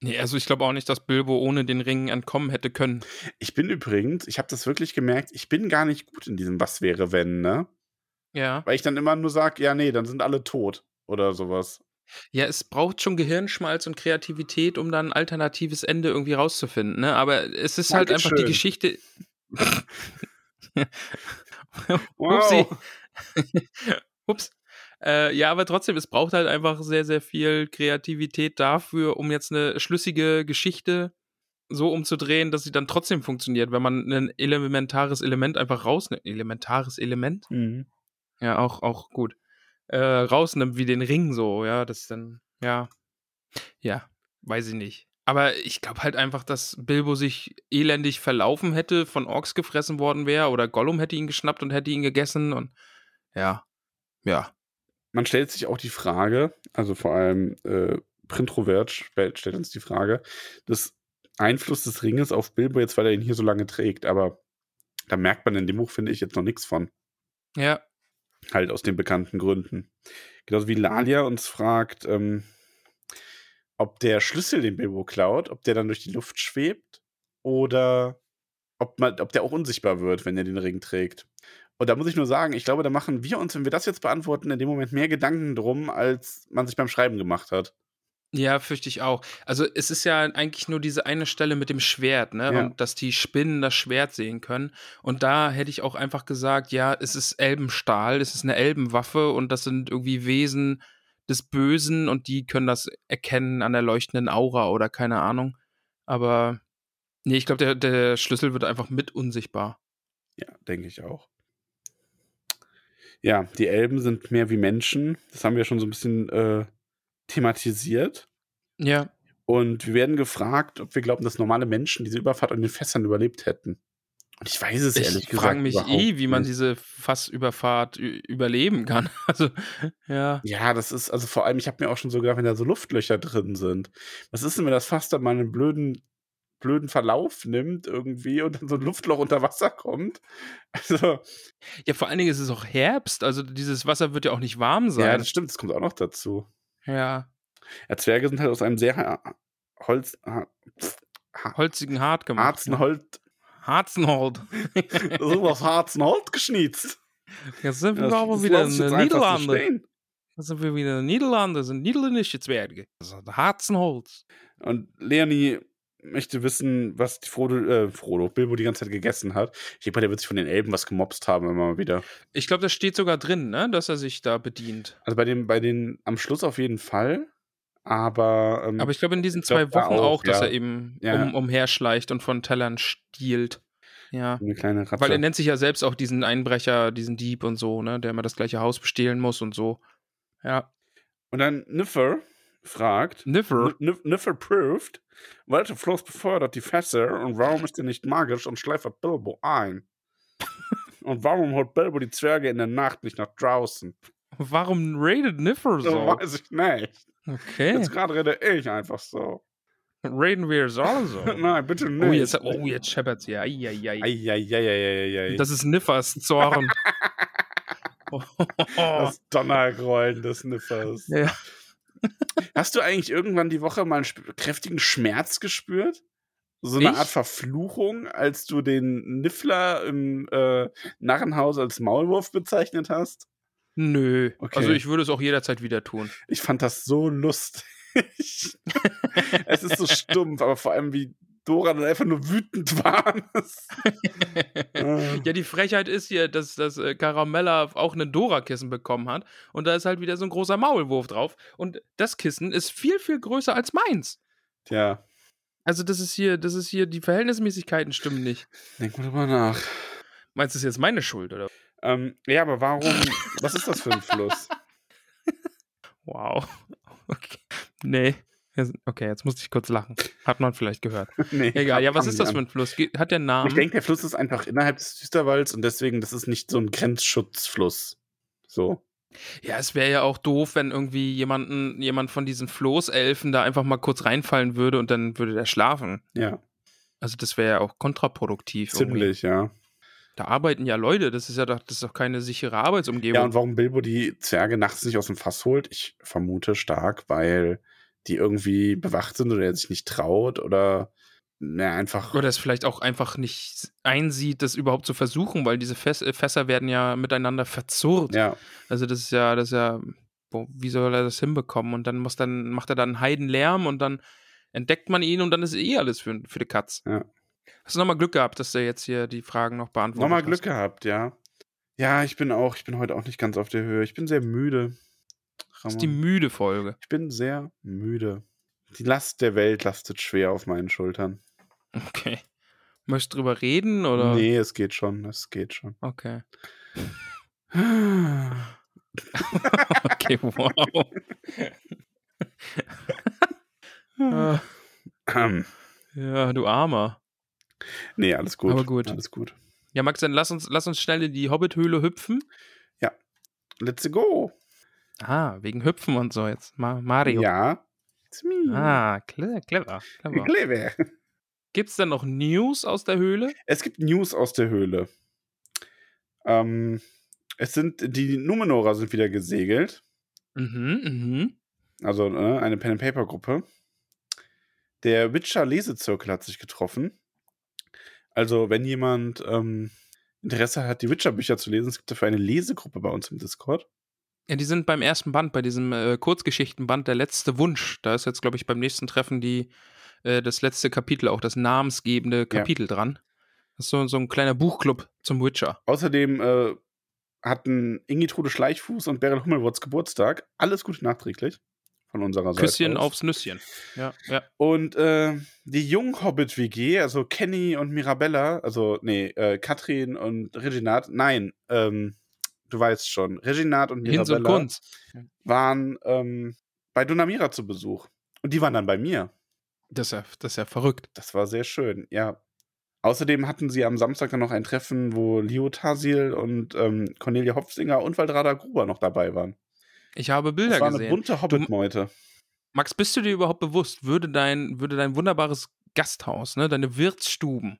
Nee, also ich glaube auch nicht, dass Bilbo ohne den Ring entkommen hätte können. Ich bin übrigens, ich habe das wirklich gemerkt, ich bin gar nicht gut in diesem Was wäre, wenn, ne? Ja. Weil ich dann immer nur sage, ja, nee, dann sind alle tot oder sowas. Ja, es braucht schon Gehirnschmalz und Kreativität, um dann ein alternatives Ende irgendwie rauszufinden, ne? Aber es ist halt einfach die Geschichte. wow. Ups. Äh, ja, aber trotzdem, es braucht halt einfach sehr, sehr viel Kreativität dafür, um jetzt eine schlüssige Geschichte so umzudrehen, dass sie dann trotzdem funktioniert, wenn man ein elementares Element einfach rausnimmt. Elementares Element? Mhm. Ja, auch, auch gut. Äh, rausnimmt, wie den Ring so, ja, das dann, ja. Ja, weiß ich nicht. Aber ich glaube halt einfach, dass Bilbo sich elendig verlaufen hätte, von Orks gefressen worden wäre oder Gollum hätte ihn geschnappt und hätte ihn gegessen und ja, ja. Man stellt sich auch die Frage, also vor allem äh, Printrovert stellt, uns die Frage, des Einfluss des Ringes auf Bilbo jetzt, weil er ihn hier so lange trägt, aber da merkt man in dem Buch, finde ich, jetzt noch nichts von. Ja. Halt aus den bekannten Gründen. Genauso wie Lalia uns fragt, ähm, ob der Schlüssel, den Bilbo klaut, ob der dann durch die Luft schwebt oder ob, man, ob der auch unsichtbar wird, wenn er den Ring trägt. Und da muss ich nur sagen, ich glaube, da machen wir uns, wenn wir das jetzt beantworten, in dem Moment mehr Gedanken drum, als man sich beim Schreiben gemacht hat. Ja, fürchte ich auch. Also es ist ja eigentlich nur diese eine Stelle mit dem Schwert, ne? Ja. Und dass die Spinnen das Schwert sehen können. Und da hätte ich auch einfach gesagt, ja, es ist Elbenstahl, es ist eine Elbenwaffe und das sind irgendwie Wesen des Bösen und die können das erkennen an der leuchtenden Aura oder keine Ahnung. Aber nee, ich glaube, der, der Schlüssel wird einfach mit unsichtbar. Ja, denke ich auch. Ja, die Elben sind mehr wie Menschen. Das haben wir schon so ein bisschen äh, thematisiert. Ja. Und wir werden gefragt, ob wir glauben, dass normale Menschen diese Überfahrt an den Fässern überlebt hätten. Und ich weiß es ich ehrlich gesagt. Ich frage mich eh, wie man nicht. diese Fassüberfahrt überleben kann. Also, ja. Ja, das ist, also vor allem, ich habe mir auch schon so gedacht, wenn da so Luftlöcher drin sind. Was ist denn, wenn das Fass dann mal einen blöden blöden Verlauf nimmt irgendwie und dann so ein Luftloch unter Wasser kommt. Also. Ja, vor allen Dingen ist es auch Herbst, also dieses Wasser wird ja auch nicht warm sein. Ja, das stimmt, das kommt auch noch dazu. Ja. Ja, Zwerge sind halt aus einem sehr Holz, holzigen Hart gemacht. Harzenhold. Harzenhold. so was Harzenhold geschnitzt. Jetzt sind wir ja, aber wieder in den Niederlanden. Jetzt sind wir wieder in den Niederlanden, das sind niederländische Zwerge. Das ist Harzenholz. Und Leonie möchte wissen, was Frodo, äh, Frodo, Bilbo die ganze Zeit gegessen hat. Ich denke mal, der wird sich von den Elben was gemobst haben, immer mal wieder. Ich glaube, das steht sogar drin, ne, dass er sich da bedient. Also bei den, bei den, am Schluss auf jeden Fall. Aber, ähm, aber ich glaube in diesen zwei Wochen auch, auch dass ja. er eben ja. um, umherschleicht und von Tellern stiehlt. Ja. Eine kleine Ratte. Weil er nennt sich ja selbst auch diesen Einbrecher, diesen Dieb und so, ne, der immer das gleiche Haus bestehlen muss und so. Ja. Und dann Niffer fragt. Niffer? Niffer proved, welche Fluss befördert die Fässer und warum ist er nicht magisch und schläfert Bilbo ein? und warum holt Bilbo die Zwerge in der Nacht nicht nach draußen? Warum raidet Niffer so? Das weiß ich nicht. Okay. Jetzt gerade rede ich einfach so. Reden wir es auch so? Nein, bitte nicht. Oh, jetzt, oh, jetzt scheppert's hier. Eieiei. Eieiei. Das ist Niffers Zorn. das Donnergrollen des Niffers. Ja. Hast du eigentlich irgendwann die Woche mal einen kräftigen Schmerz gespürt? So eine ich? Art Verfluchung, als du den Niffler im äh, Narrenhaus als Maulwurf bezeichnet hast? Nö. Okay. Also ich würde es auch jederzeit wieder tun. Ich fand das so lustig. es ist so stumpf, aber vor allem wie Dora dann einfach nur wütend war. ja, die Frechheit ist hier, dass, dass äh, Caramella auch ein Dora-Kissen bekommen hat. Und da ist halt wieder so ein großer Maulwurf drauf. Und das Kissen ist viel, viel größer als meins. Tja. Also, das ist hier, das ist hier, die Verhältnismäßigkeiten stimmen nicht. Denk mal drüber nach. Meinst du, das ist jetzt meine Schuld, oder? Ähm, ja, aber warum? was ist das für ein Fluss? Wow. Okay. Nee. Okay, jetzt musste ich kurz lachen. Hat man vielleicht gehört. nee, Egal, ja, was ist das für ein Fluss? Hat der Namen? Ich denke, der Fluss ist einfach innerhalb des Düsterwalds und deswegen, das ist nicht so ein Grenzschutzfluss. So. Ja, es wäre ja auch doof, wenn irgendwie jemanden, jemand von diesen Floßelfen da einfach mal kurz reinfallen würde und dann würde der schlafen. Ja. Also das wäre ja auch kontraproduktiv. Ziemlich, irgendwie. ja. Da arbeiten ja Leute, das ist ja doch, das ist doch keine sichere Arbeitsumgebung. Ja, und warum Bilbo die Zwerge nachts nicht aus dem Fass holt? Ich vermute stark, weil die irgendwie bewacht sind oder er sich nicht traut oder na, einfach. Oder es vielleicht auch einfach nicht einsieht, das überhaupt zu versuchen, weil diese Fäs äh, Fässer werden ja miteinander verzurrt. Ja. Also das ist ja, das ist ja, boah, wie soll er das hinbekommen? Und dann muss dann, macht er dann einen Heidenlärm und dann entdeckt man ihn und dann ist eh alles für, für die Katz. Ja. Hast du nochmal Glück gehabt, dass du jetzt hier die Fragen noch beantwortet Nochmal hast? Glück gehabt, ja. Ja, ich bin auch, ich bin heute auch nicht ganz auf der Höhe. Ich bin sehr müde. Das ist die müde Folge. Ich bin sehr müde. Die Last der Welt lastet schwer auf meinen Schultern. Okay. Möchtest du drüber reden oder? Nee, es geht schon, es geht schon. Okay. okay, wow. Ah, ja, du Armer. nee, alles gut. Aber gut. Alles gut. Ja, Max, dann lass uns, lass uns schnell in die Hobbit-Höhle hüpfen. Let's go. Ah, wegen Hüpfen und so jetzt. Ma Mario. Ja. Ah, clever, clever. clever. Clever. Gibt's denn noch News aus der Höhle? Es gibt News aus der Höhle. Ähm, es sind, die Numenorer sind wieder gesegelt. Mhm, mhm. Also äh, eine Pen-and-Paper-Gruppe. Der Witcher-Lesezirkel hat sich getroffen. Also, wenn jemand ähm, Interesse hat, die Witcher-Bücher zu lesen, es gibt dafür eine Lesegruppe bei uns im Discord. Ja, die sind beim ersten Band, bei diesem äh, Kurzgeschichtenband, der letzte Wunsch. Da ist jetzt, glaube ich, beim nächsten Treffen die, äh, das letzte Kapitel, auch das namensgebende Kapitel dran. Das ist so, so ein kleiner Buchclub zum Witcher. Außerdem äh, hatten Ingitrude Schleichfuß und Beryl Hummelwurz Geburtstag. Alles Gute nachträglich von unserer Seite. Küsschen aus. aufs Nüsschen. Ja, ja. Und äh, die Jung-Hobbit-WG, also Kenny und Mirabella, also, nee, äh, Katrin und Reginat, nein, ähm, du weißt schon, Reginat und und Mirabella Kunz. waren ähm, bei Dunamira zu Besuch. Und die waren dann bei mir. Das ist, ja, das ist ja verrückt. Das war sehr schön, ja. Außerdem hatten sie am Samstag dann noch ein Treffen, wo Leo Tasil und ähm, Cornelia Hopfsinger und Waldrada Gruber noch dabei waren. Ich habe Bilder Das war eine gesehen. bunte Hobbit-Meute. Max, bist du dir überhaupt bewusst, würde dein, würde dein wunderbares Gasthaus, ne, deine Wirtsstuben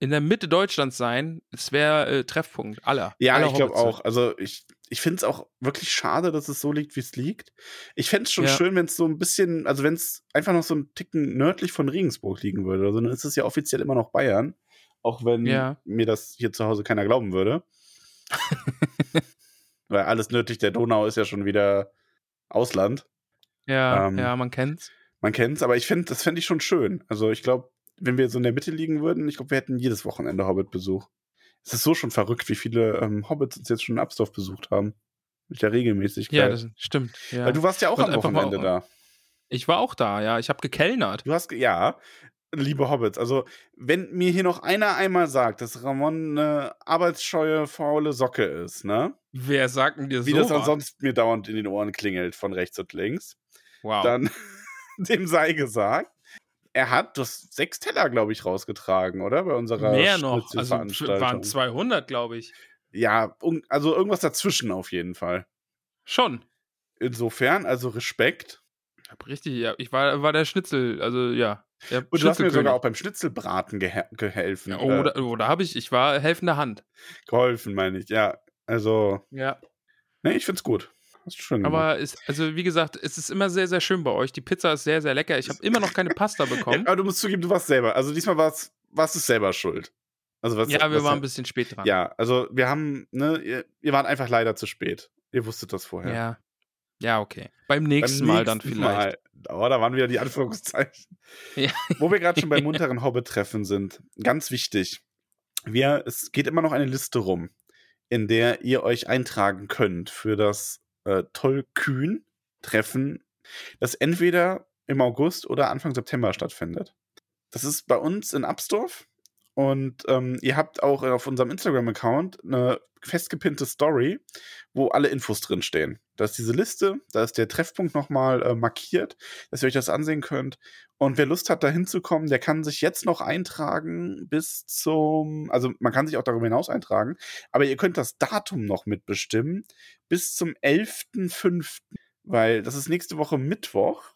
in der Mitte Deutschlands sein, es wäre äh, Treffpunkt aller. Ja, aller ich glaube auch. Also ich, ich finde es auch wirklich schade, dass es so liegt, wie es liegt. Ich fände es schon Ja. schön, wenn es so ein bisschen, also wenn es einfach noch so ein Ticken nördlich von Regensburg liegen würde. Also dann ist es ja offiziell immer noch Bayern. Auch wenn Ja. mir das hier zu Hause keiner glauben würde. Weil alles nördlich der Donau ist ja schon wieder Ausland. Ja, ähm, ja, man kennt's. Man kennt's, aber ich finde, das fände ich schon schön. Also ich glaube, wenn wir so in der Mitte liegen würden, ich glaube, wir hätten jedes Wochenende Hobbit-Besuch. Es ist so schon verrückt, wie viele ähm, Hobbits uns jetzt schon in Absdorf besucht haben. Mit der Regelmäßigkeit. Ja, das stimmt. Ja. Weil du warst ja auch Und am Wochenende da. ich war auch da, ja. Ich habe gekellnert. Du hast, ja, liebe Hobbits, also wenn mir hier noch einer einmal sagt, dass Ramon eine arbeitsscheue, faule Socke ist, ne? Wer sagt denn dir Wie so? das ansonsten mir dauernd in den Ohren klingelt, von rechts und links, Wow. dann dem sei gesagt, er hat das sechs Teller, glaube ich, rausgetragen, oder? Bei unserer Mehr noch. Also waren 200, glaube ich. Ja, also irgendwas dazwischen auf jeden Fall. Schon. Insofern, also Respekt. Richtig, ja. Ich war, war der Schnitzel, also ja. Der Und du hast mir sogar auch beim Schnitzelbraten gehe gehelfen. Ja, äh, Oder, oder habe ich, ich war helfende Hand. geholfen, meine ich. Ja, also, Ja. ne, ich find's gut. Hast gemacht. Aber ist, also wie gesagt, es ist immer sehr, sehr schön bei euch. Die Pizza ist sehr, sehr lecker. Ich habe immer noch keine Pasta Ja, bekommen. aber du musst zugeben, du warst selber. Also diesmal warst, warst du selber schuld. Also was, Ja, wir was, waren ein bisschen spät dran. Ja, also wir haben, ne, ihr, ihr wart einfach leider zu spät. Ihr wusstet das vorher. Ja. Ja, okay. Beim Beim nächsten Mal dann nächsten vielleicht. Mal. Oh, da waren wieder die Anführungszeichen. Ja. Wo wir gerade schon bei munteren Hobbit-Treffen sind. Ganz wichtig. Wir, es geht immer noch eine Liste rum, in der ihr euch eintragen könnt für das äh, Tollkühn-Treffen, das entweder im August oder Anfang September stattfindet. Das ist bei uns in Absdorf. Und ähm, ihr habt auch auf unserem Instagram-Account eine festgepinnte Story, wo alle Infos drin stehen. Da ist diese Liste, da ist der Treffpunkt nochmal äh, markiert, dass ihr euch das ansehen könnt. Und wer Lust hat, da hinzukommen, der kann sich jetzt noch eintragen bis zum, also man kann sich auch darüber hinaus eintragen, aber ihr könnt das Datum noch mitbestimmen bis zum 11.05., weil das ist nächste Woche Mittwoch.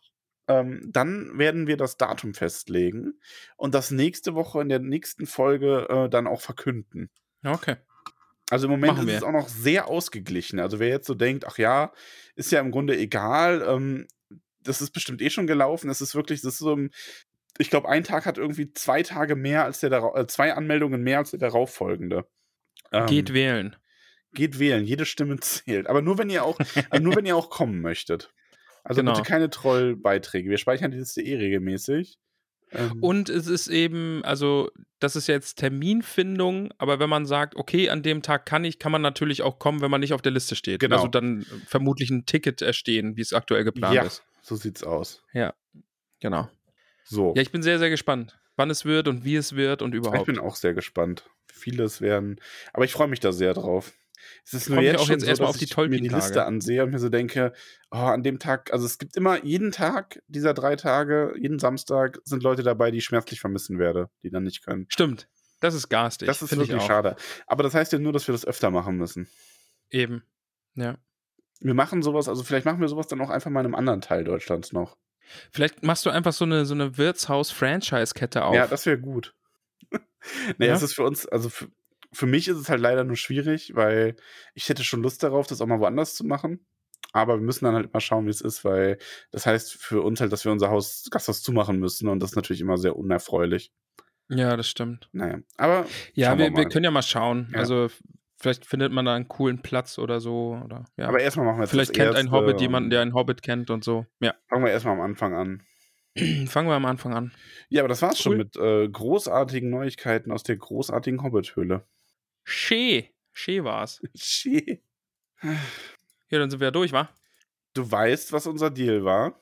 Ähm, dann werden wir das Datum festlegen und das nächste Woche in der nächsten Folge äh, dann auch verkünden. Okay. Also im Moment ist es auch noch sehr ausgeglichen. Also wer jetzt so denkt, ach ja, ist ja im Grunde egal, ähm, das ist bestimmt eh schon gelaufen. Es ist wirklich, das ist so, ein- ich glaube, ein Tag hat irgendwie zwei Tage mehr als der darauf, äh, zwei Anmeldungen mehr als der darauffolgende. Ähm, Geht wählen. geht wählen, jede Stimme zählt. Aber nur wenn ihr auch, also nur wenn ihr auch kommen möchtet. Also Genau. bitte keine Trollbeiträge. Wir speichern die Liste eh regelmäßig. Ähm, Und es ist eben, also das ist jetzt Terminfindung, aber wenn man sagt, okay, an dem Tag kann ich, kann man natürlich auch kommen, wenn man nicht auf der Liste steht. Genau. Also dann vermutlich ein Ticket erstehen, wie es aktuell geplant ja, ist. so sieht's aus. Genau. So. Ja, ich bin sehr, sehr gespannt, wann es wird und wie es wird und Ich überhaupt. bin auch sehr gespannt. Vieles werden. Aber ich freue mich da sehr drauf. Es ist Ich nur jetzt auch jetzt so, erstmal auf die ich mir die. Liste ansehe und mir so denke, oh, an dem Tag, also es gibt immer jeden Tag dieser drei Tage, jeden Samstag sind Leute dabei, die ich schmerzlich vermissen werde, die dann nicht können. Stimmt. Das ist garstig. Das ist wirklich auch. schade. Aber das heißt ja nur, dass wir das öfter machen müssen. Eben. Ja. Wir machen sowas, also vielleicht machen wir sowas dann auch einfach mal in einem anderen Teil Deutschlands noch. Vielleicht machst du einfach so eine, so eine Wirtshaus-Franchise-Kette auf. Ja, das wäre gut. nee, Ja? es ist für uns, also für, für mich ist es halt leider nur schwierig, weil ich hätte schon Lust darauf, das auch mal woanders zu machen. Aber wir müssen dann halt mal schauen, wie es ist, weil das heißt für uns halt, dass wir unser Haus, Gasthaus zumachen müssen und das ist natürlich immer sehr unerfreulich. ja, das stimmt. Naja, aber Ja, wir wir, wir können ja mal schauen. Ja. Also vielleicht findet man da einen coolen Platz oder so. Oder, ja. Aber erstmal machen wir jetzt vielleicht kennt ein Erste Hobbit und jemanden, der einen Hobbit kennt und so. Ja. Fangen wir erstmal am Anfang an. Fangen wir am Anfang an. Ja, aber das war's schon Cool. mit äh, großartigen Neuigkeiten aus der großartigen Hobbit-Höhle. Schee. Schee war's. Shit. Ja, dann sind wir ja durch, wa? Du weißt, was unser Deal war.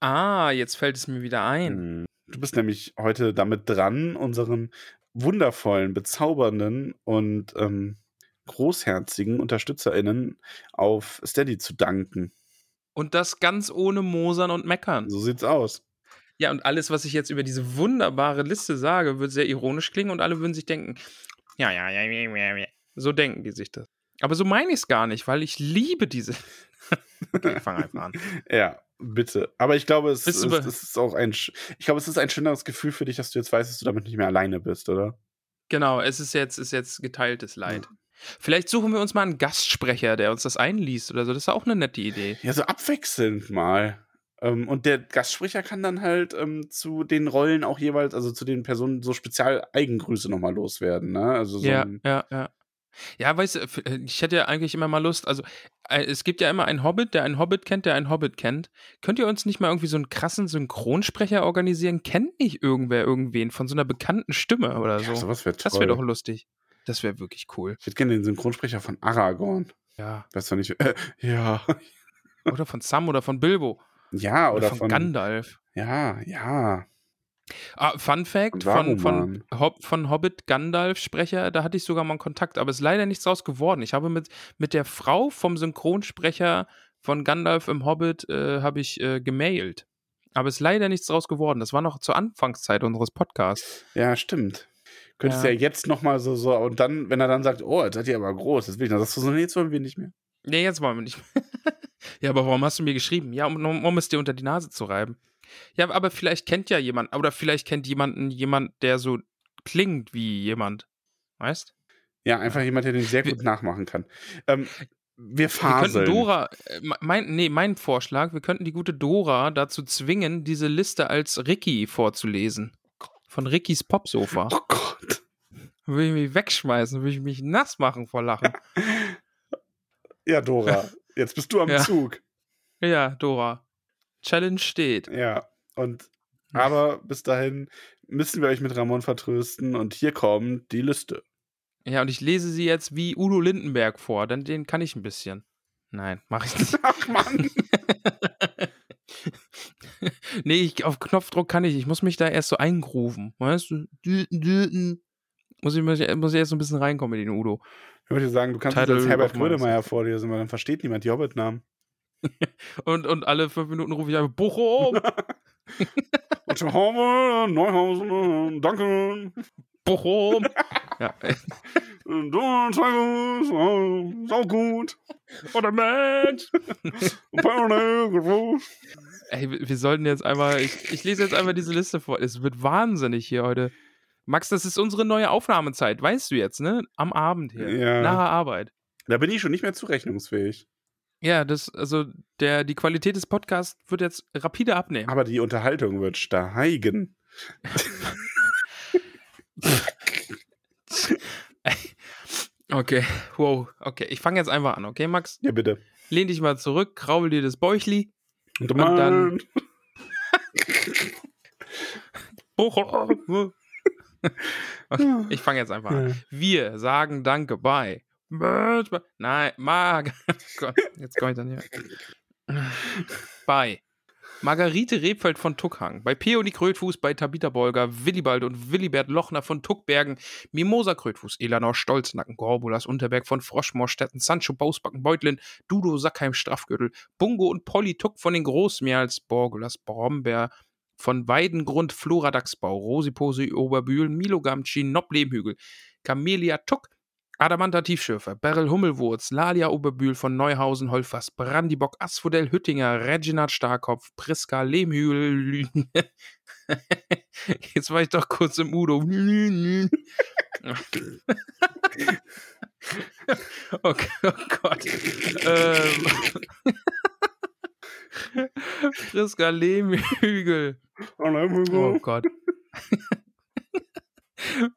Ah, jetzt fällt es mir wieder ein. Hm. Du bist nämlich heute damit dran, unseren wundervollen, bezaubernden und ähm, großherzigen UnterstützerInnen auf Steady zu danken. Und das ganz ohne Mosern und Meckern. So sieht's aus. Ja, und alles, was ich jetzt über diese wunderbare Liste sage, wird sehr ironisch klingen und alle würden sich denken, ja, ja, ja, ja, ja, ja. So denken die sich das. Aber so meine ich es gar nicht, weil ich liebe diese. okay, ich fange einfach an. Ja, bitte. Aber ich glaube, es, es be- ist auch ein, ich glaube, es ist ein schöneres Gefühl für dich, dass du jetzt weißt, dass du damit nicht mehr alleine bist, oder? Genau, es ist jetzt, ist jetzt geteiltes Leid. Vielleicht suchen wir uns mal einen Gastsprecher, der uns das einliest oder so. Das ist auch eine nette Idee. Ja, so abwechselnd mal. Ähm, und der Gastsprecher kann dann halt ähm, zu den Rollen auch jeweils, also zu den Personen so spezial Eigengrüße nochmal loswerden, ne? Also so ja, ein, ja, ja. Ja, weißt du, äh, ich hätte ja eigentlich immer mal Lust, also äh, es gibt ja immer einen Hobbit, der einen Hobbit kennt, der einen Hobbit kennt. Könnt ihr uns nicht mal irgendwie so einen krassen Synchronsprecher organisieren? Kennt nicht irgendwer irgendwen von so einer bekannten Stimme oder so? ja, sowas wäre toll. das wäre doch lustig. Das wäre wirklich cool. Ich hätte gerne den Synchronsprecher von Aragorn. Ja. Weiß zwar nicht, äh, ja. Oder von Sam oder von Bilbo. Ja, Oder, oder, von, von, Gandalf. Ja, ja. Ah, Fun Fact: von, von. Hob, von Hobbit Gandalf-Sprecher, da hatte ich sogar mal einen Kontakt, aber es ist leider nichts draus geworden. Ich habe mit, mit der Frau vom Synchronsprecher von Gandalf im Hobbit äh, habe ich äh, gemailt. Aber es ist leider nichts draus geworden. Das war noch zur Anfangszeit unseres Podcasts. Ja, stimmt. Könntest Ja. ja, jetzt nochmal so, so, und dann, wenn er dann sagt, oh, jetzt seid ihr aber groß, das will ich, dann sagst du so, nee, jetzt wollen wir nicht mehr. Nee, jetzt wollen wir nicht. Ja, aber warum hast du mir geschrieben? Ja, um, um es dir unter die Nase zu reiben. Ja, aber vielleicht kennt ja jemand, oder vielleicht kennt jemanden jemand, der so klingt wie jemand. Weißt? Ja, einfach jemand, der den sehr Wir- gut nachmachen kann. Ähm, wir Wir faseln. könnten Dora, äh, mein, nee, mein Vorschlag, wir könnten die gute Dora dazu zwingen, diese Liste als Ricky vorzulesen. Von Rickys Popsofa. Oh Gott. Würde ich mich wegschmeißen, würde ich mich nass machen vor Lachen. Ja, Dora, jetzt bist du am Ja. Zug. ja, Dora. Challenge steht. Ja, und aber bis dahin müssen wir euch mit Ramon vertrösten und hier kommt die Liste. Ja, und ich lese sie jetzt wie Udo Lindenberg vor, denn den kann ich ein bisschen. Nein, mach ich nicht. Ach Mann. nee, ich, auf Knopfdruck kann ich. Ich muss mich da erst so eingrooven. Weißt du? Muss ich, muss ich muss ich erst so ein bisschen reinkommen mit den Udo. Ich würde sagen, du kannst Title jetzt als Herbert Grönemeyer vorlesen, weil dann versteht niemand die Hobbit-Namen. und, und alle fünf Minuten rufe ich einfach Bochum! Haben Neuhausen, danke. Bochum! ja. Sau gut. Oder Mensch! Ey, wir sollten jetzt einmal, ich, ich lese jetzt einmal diese Liste vor. Es wird wahnsinnig hier heute. Max, das ist unsere neue Aufnahmezeit, weißt du jetzt, ne? Am Abend hier. Ja. Nach der Arbeit. Da bin ich schon nicht mehr zurechnungsfähig. Ja, das, also der, die Qualität des Podcasts wird jetzt rapide abnehmen. Aber die Unterhaltung wird steigen. okay, wow, okay. Ich fange jetzt einfach an, okay, Max? Ja, bitte. Lehn dich mal zurück, kraubel dir das Bäuchli. Und, Und dann. Okay, ich fange jetzt einfach an. Wir sagen Danke bei. Nein, Mag. Gott, jetzt komme ich dann hier. Bei Margarete Rebfeld von Tuckhang, bei Peony Krötfuß, bei Tabitha Bolger, Willibald und Willibert Lochner von Tuckbergen, Mimosa Krötfuß, Elanor Stolznacken, Gorbulas Unterberg von Froschmorstetten, Sancho Bausbacken Beutlin, Dudo Sackheim Strafgürtel, Bungo und Polly Tuck von den Großmeerls, Borgulas Brombeer, von Weidengrund Floradaxbau, Rosiposi Oberbühlen, Milo Gamci, Nob Lehmhügel, Camelia Tuck, Adamanta Tiefschürfer, Beryl Hummelwurz, Lalia Oberbühl von Neuhausen, Holfers, Brandibock, Asphodel Hüttinger, Reginald Starkopf, Priska Lehmhügel. Jetzt war ich doch kurz im Udo. okay, oh Gott. Ähm. Priska Lehmhügel. Oh Gott.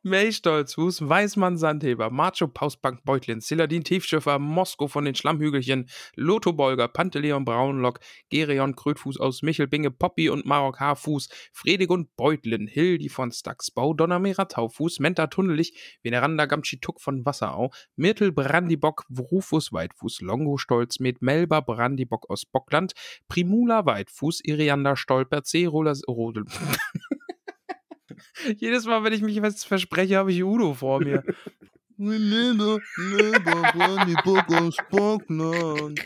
May Stolzfuß, Weißmann Sandheber, Macho Pausbank Beutlin, Siladin Tiefschiffer, Mosko von den Schlammhügelchen, Lotho Bolger, Panteleon Braunlock, Gereon Krötfuß aus Michelbinge, Poppy und Marok Haarfuß, Fredegund Beutlin, Hildi von Staxbau, Donnermera Taufuß, Menta Tunnelich, Veneranda Gamschituk von Wasserau, Myrtel Brandibock, Rufus Weitfuß, Longo Stolzmet, Melba Brandibock aus Bockland, Primula Weitfuß, Irianda Stolper, Cerola Rodel. Jedes Mal, wenn ich mich was verspreche, habe ich Udo vor mir. Neber, neber, Brandyburg aus Bockland.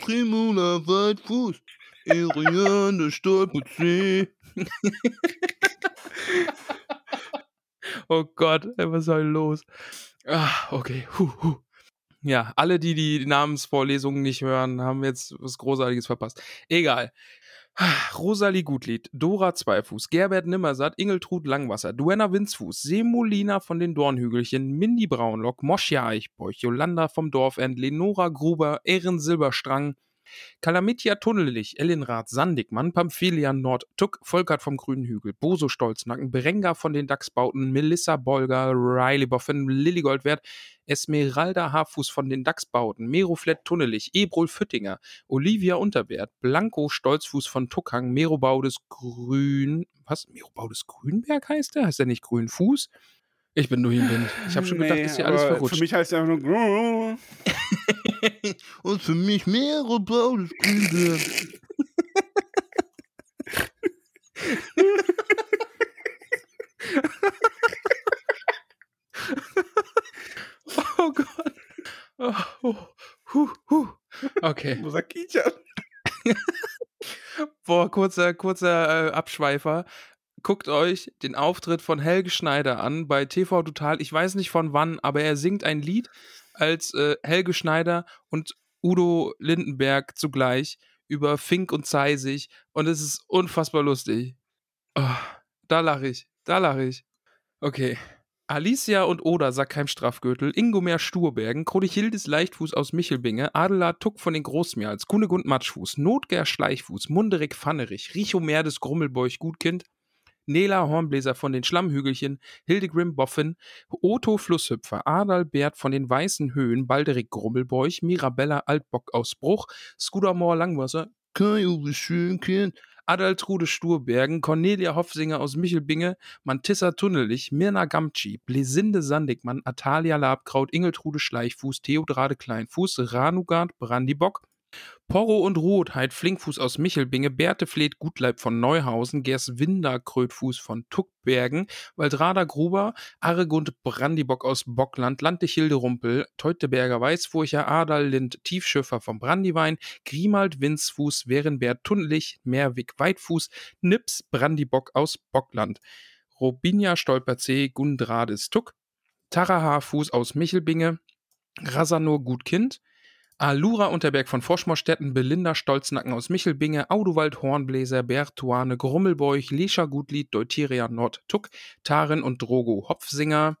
Primula Weitfuß, Iriane Stolperzee. oh Gott, was soll los? Ah, okay, huh, huh. Ja, alle, die die Namensvorlesungen nicht hören, haben jetzt was Großartiges verpasst. Egal. Rosalie Gutlied, Dora Zweifuß, Gerbert Nimmersatt, Ingeltrud Langwasser, Duenna Winzfuß, Semolina von den Dornhügelchen, Mindy Braunlock, Moschia Eichbeuch, Jolanda vom Dorfend, Lenora Gruber, Ehren Silberstrang, Kalamitia Tunnelich, Ellenrath Sandigmann, Pamphilian Nord, Tuck, Volkert vom Grünen Hügel, Boso Stolznacken, Berenga von den Dachsbauten, Melissa Bolger, Riley Boffin, Lilligoldwert, Esmeralda Haarfuß von den Dachsbauten, Meroflett Tunnelich, Ebrol Füttinger, Olivia Unterwert, Blanco Stolzfuß von Tuckhang, Merobaudes Grün, was? Merobaudes Grünberg heißt der? Heißt der nicht Grünfuß? Ich bin durch den Wind. Ich habe schon gedacht, Nee, ist hier alles verrutscht. Für mich heißt es einfach nur. Und für mich mehrere Grünberg. Oh Gott. Oh, oh, huh, huh. Okay. Wo sagt Kicha? Boah, kurzer, kurzer äh, Abschweifer. Guckt euch den Auftritt von Helge Schneider an bei TV Total. Ich weiß nicht von wann, aber er singt ein Lied als äh, Helge Schneider und Udo Lindenberg zugleich über Fink und Zeisig und es ist unfassbar lustig. Oh, da lache ich, da lache ich. Okay. Alicia und Oda Sackheim Strafgürtel, Ingomer Sturbergen, Krodichildis Leichtfuß aus Michelbinge, Adela Tuck von den Großmeerls, Kunegund Matschfuß, Notger Schleichfuß, Munderik Pfannerich, Richo Merdes Grummelbeuch Gutkind, Nela Hornbläser von den Schlammhügelchen, Hildegrim Boffin, Otto Flusshüpfer, Adalbert von den Weißen Höhen, Balderik Grummelbeuch, Mirabella Altbock aus Bruch, Skudamor Langwasser, Kai-Uwe Schönkind. Adaltrude Sturbergen, Cornelia Hoffsinger aus Michelbinge, Mantissa Tunnelich, Mirna Gamci, Blesinde Sandigmann, Atalia Labkraut, Ingeltrude Schleichfuß, Theodrade Kleinfuß, Ranugard Brandibock, Porro und Rotheit, Flinkfuß aus Michelbinge, Bertefleet, Gutleib von Neuhausen, Gerswinder, Krötfuß von Tuckbergen, Waldrada Gruber, Arregund, Brandibock aus Bockland, Landechilde Rumpel, Teuteberger Weißfurcher, Adal Lind, Tiefschiffer vom Brandiwein, Grimald, Winzfuß, Werenbert, Tunlich, Meerwig, Weitfuß, Nips, Brandibock aus Bockland, Robinia, Stolperzee, Gundrades, Tuck, Taraha, Fuß aus Michelbinge, Rasanur, Gutkind, Alura Unterberg von Froschmorstetten, Belinda Stolznacken aus Michelbinge, Audowald Hornbläser, Bertuane Grummelbeuch, Lescha Gutlied, Deuteria Nord Tuck, Taren und Drogo Hopfsinger,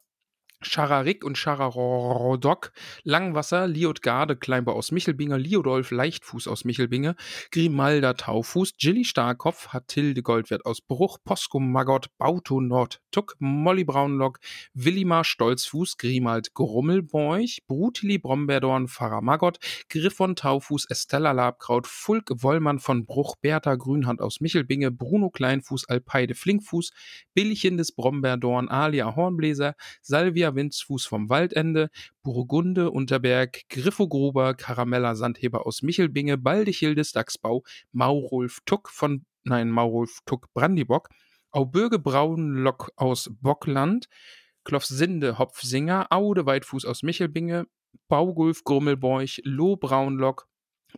Schararik und Schararodok, Langwasser, Liotgarde, Kleinbau aus Michelbinge, Liodolf, Leichtfuß aus Michelbinge, Grimalda Taufuß, Gilly Starkopf, Hatilde Goldwert aus Bruch, Posko Magott, Bauto Nord, Tuck, Molly Braunlock, Willimar Stolzfuß, Grimald Grummelbeuch, Brutili Brombeerdorn, Pfarrer Magott, Griffon Taufuß, Estella Labkraut, Fulk Wollmann von Bruch, Bertha Grünhand aus Michelbinge, Bruno Kleinfuß, Alpeide Flinkfuß, Billchen des Brombeerdorn, Alia Hornbläser, Salvia Winzfuß vom Waldende, Burgunde Unterberg, Griffo Gruber, Karamella Sandheber aus Michelbinge, Baldechildes Dachsbau, Maurulf Tuck von, nein, Maurulf Tuck Brandibock, Aubürge Braunlock aus Bockland, Klofsinde Hopfsinger, Aude Weitfuß aus Michelbinge, Baugulf Grummelbeuch, Loh Braunlock,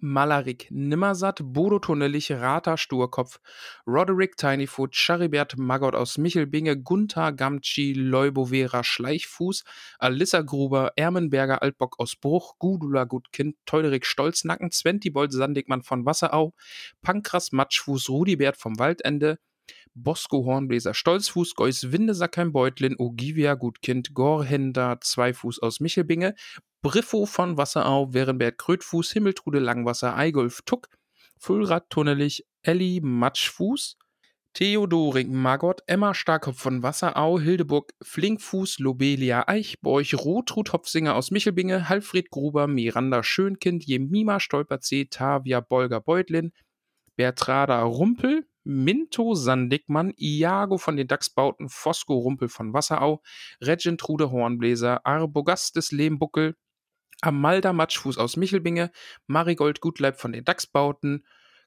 Malarik Nimmersatt, Bodo Tunnelich, Rata Sturkopf, Roderick Tinyfoot, Charibert Magott aus Michelbinge, Gunther Gamtschi, Leubovera Schleichfuß, Alissa Gruber, Ermenberger Altbock aus Bruch, Gudula Gutkind, Teuderik Stolznacken, Zwentibold Sandigmann von Wasserau, Pankras Matschfuß, Rudibert vom Waldende, Bosco Hornbläser Stolzfuß, Geus Windesackheim Beutlin, Ogivia Gutkind, Gorhender Zweifuß aus Michelbinge, Briffo von Wasserau, Werenbert Krötfuß, Himmeltrude Langwasser, Eigolf Tuck, Füllrad Tunnelich, Elli Matschfuß, Theodoring Magott, Emma Starkopf von Wasserau, Hildeburg Flinkfuß, Lobelia Eichborch, Rotrud Hopfsinger aus Michelbinge, Halfred Gruber, Miranda Schönkind, Jemima Stolperzee, Tavia Bolger Beutlin, Bertrada Rumpel, Minto Sandigmann, Iago von den Dachsbauten, Fosco Rumpel von Wasserau, Regentrude Hornbläser, Arbogast des Lehmbuckel, Amalda Matschfuß aus Michelbinge, Marigold Gutleib von den Dachsbauten,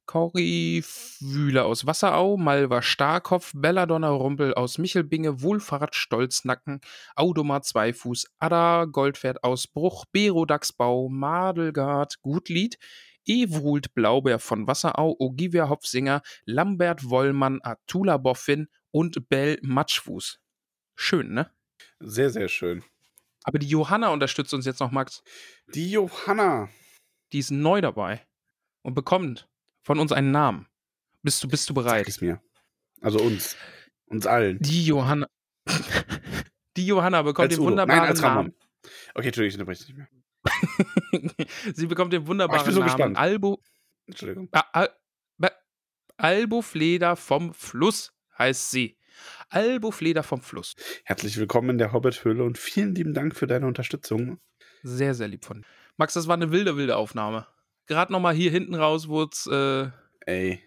Cory Wühle aus Wasserau, Malva Starkopf, Belladonna Rumpel aus Michelbinge, Wohlfahrt Stolznacken, Audomar Zweifuß, Ada Goldpferd aus Bruch, Bero Dachsbau, Madelgard Gutlied, Ewult Blaubeer von Wasserau, Ogivia Hopfsinger, Lambert Wollmann, Atula Boffin und Bell Matschfuß. Schön, ne? Sehr, sehr schön. Aber die Johanna unterstützt uns jetzt noch, Max. Die Johanna. Die ist neu dabei und bekommt von uns einen Namen. Bist du, bist du Sag bereit? es mir. Also uns. Uns allen. Die Johanna. Die Johanna bekommt Als den Udo. wunderbaren Nein, als Namen. Okay, Entschuldigung, ich unterbreche dich nicht mehr. Sie bekommt den Oh, ich wunderbaren bin so Namen gespannt. Albo, Entschuldigung. Al, Albofleder vom Fluss heißt sie. Albofleder vom Fluss. Herzlich willkommen in der Hobbit-Höhle und vielen lieben Dank für deine Unterstützung. Sehr, sehr lieb von dir. Max, das war eine wilde, wilde Aufnahme. Gerade nochmal hier hinten raus wurde es äh, Ey.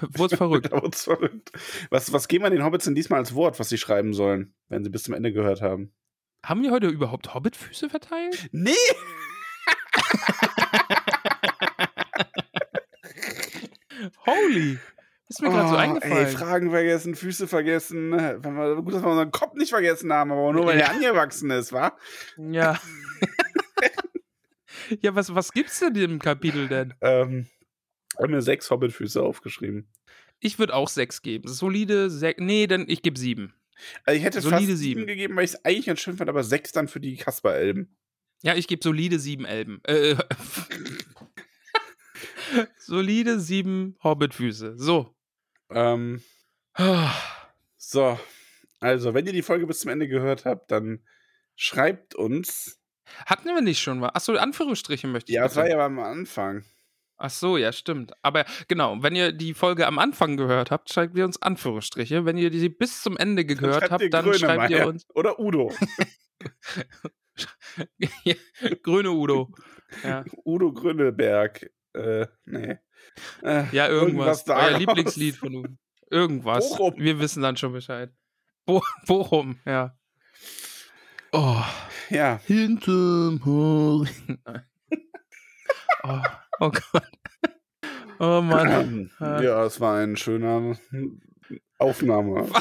wurd's verrückt. Da wird's verrückt. Was, was geben wir den Hobbits denn diesmal als Wort, was sie schreiben sollen, wenn sie bis zum Ende gehört haben? Haben wir heute überhaupt Hobbitfüße verteilt? Nee! Holy! Ist mir gerade so Oh, eingefallen. Ey, Fragen vergessen, Füße vergessen. ne? Wenn wir, gut, dass wir unseren Kopf nicht vergessen haben, aber nur weil er angewachsen ist, wa? ja. ja, was, was gibt's denn im Kapitel denn? Ähm, haben mir sechs Hobbitfüße aufgeschrieben. Ich würde auch sechs geben. Solide sechs. Nee, dann ich gebe sieben. Also ich hätte Solide fast sieben sieben. gegeben, weil ich es eigentlich ganz schön fand, aber sechs dann für die Kasper-Elben. Ja, ich gebe solide sieben Elben. Äh, solide sieben Hobbitfüße. So. Ähm, so, also, wenn ihr die Folge bis zum Ende gehört habt, dann schreibt uns. Hatten wir nicht schon mal? Achso, Anführungsstriche möchte ich. Ja, bitte. war ja am Anfang. Ach so, ja, stimmt. Aber genau, wenn ihr die Folge am Anfang gehört habt, schreibt ihr uns Anführungsstriche. Wenn ihr die bis zum Ende gehört habt, dann schreibt ihr Grönemeyer. uns Oder Udo. Grüne Udo. Ja, Udo Grüneberg. Äh, nee. Äh, ja irgendwas. Euer daraus. Lieblingslied von Udo. Irgendwas. Bochum. Wir wissen dann schon Bescheid. Bo Bochum, ja. Oh, Ja, Hinterm Horizont. oh, oh Gott. Oh Mann. ja, es war ein schöner Aufnahme.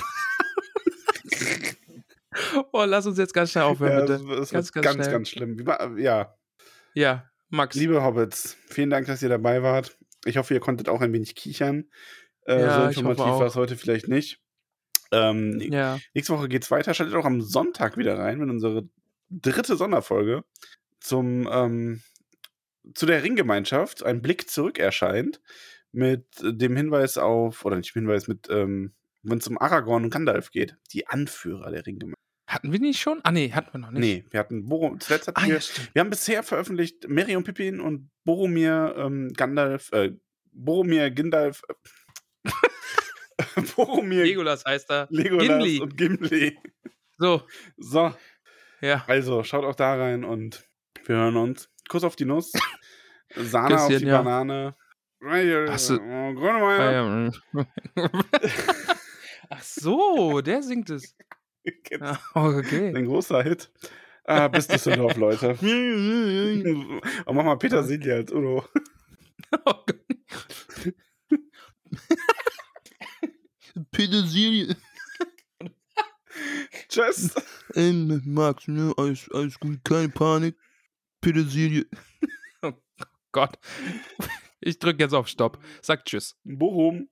Oh, lass uns jetzt ganz schnell aufhören, ja, bitte. Es Ganz, ganz ganz, ganz schlimm. Ja, Ja, Max. liebe Hobbits, vielen Dank, dass ihr dabei wart. Ich hoffe, ihr konntet auch ein wenig kichern. Äh, Ja, so informativ war es heute vielleicht nicht. Ähm, ja. Nächste Woche geht's weiter. Schaltet auch am Sonntag wieder rein, wenn unsere dritte Sonderfolge zum ähm, zu der Ringgemeinschaft ein Blick zurück erscheint mit dem Hinweis auf oder nicht Hinweis mit ähm, wenn es um Aragorn und Gandalf geht, die Anführer der Ringgemeinschaft. Hatten wir nicht schon? Ah, nee, hatten wir noch nicht. Nee, wir hatten Borum, zuletzt hatten Ah, wir, ja, wir haben bisher veröffentlicht Merry und Pippin und Boromir ähm, Gandalf äh, Boromir Gandalf äh, Boromir Legolas heißt er. Legolas Gimli. und Gimli. So, So, ja. Also, schaut auch da rein und wir hören uns. Kuss auf die Nuss. Sahne auf die ja. Banane. Hast du- Äh, Grönemeyer. Ach so, der singt es. Ja, okay. Ein großer Hit. Ah, bis Düsseldorf, Leute. Und mach mal Petersilie als Udo. Oh. Petersilie. Tschüss. Ähm, Max, ne, alles, alles gut, keine Panik. Petersilie. Gott. Ich drücke jetzt auf Stopp. Sag Tschüss. Bochum.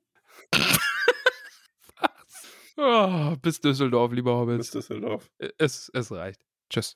Oh, bis Düsseldorf, lieber Bis Hobbits. Düsseldorf. Es, es reicht. Tschüss.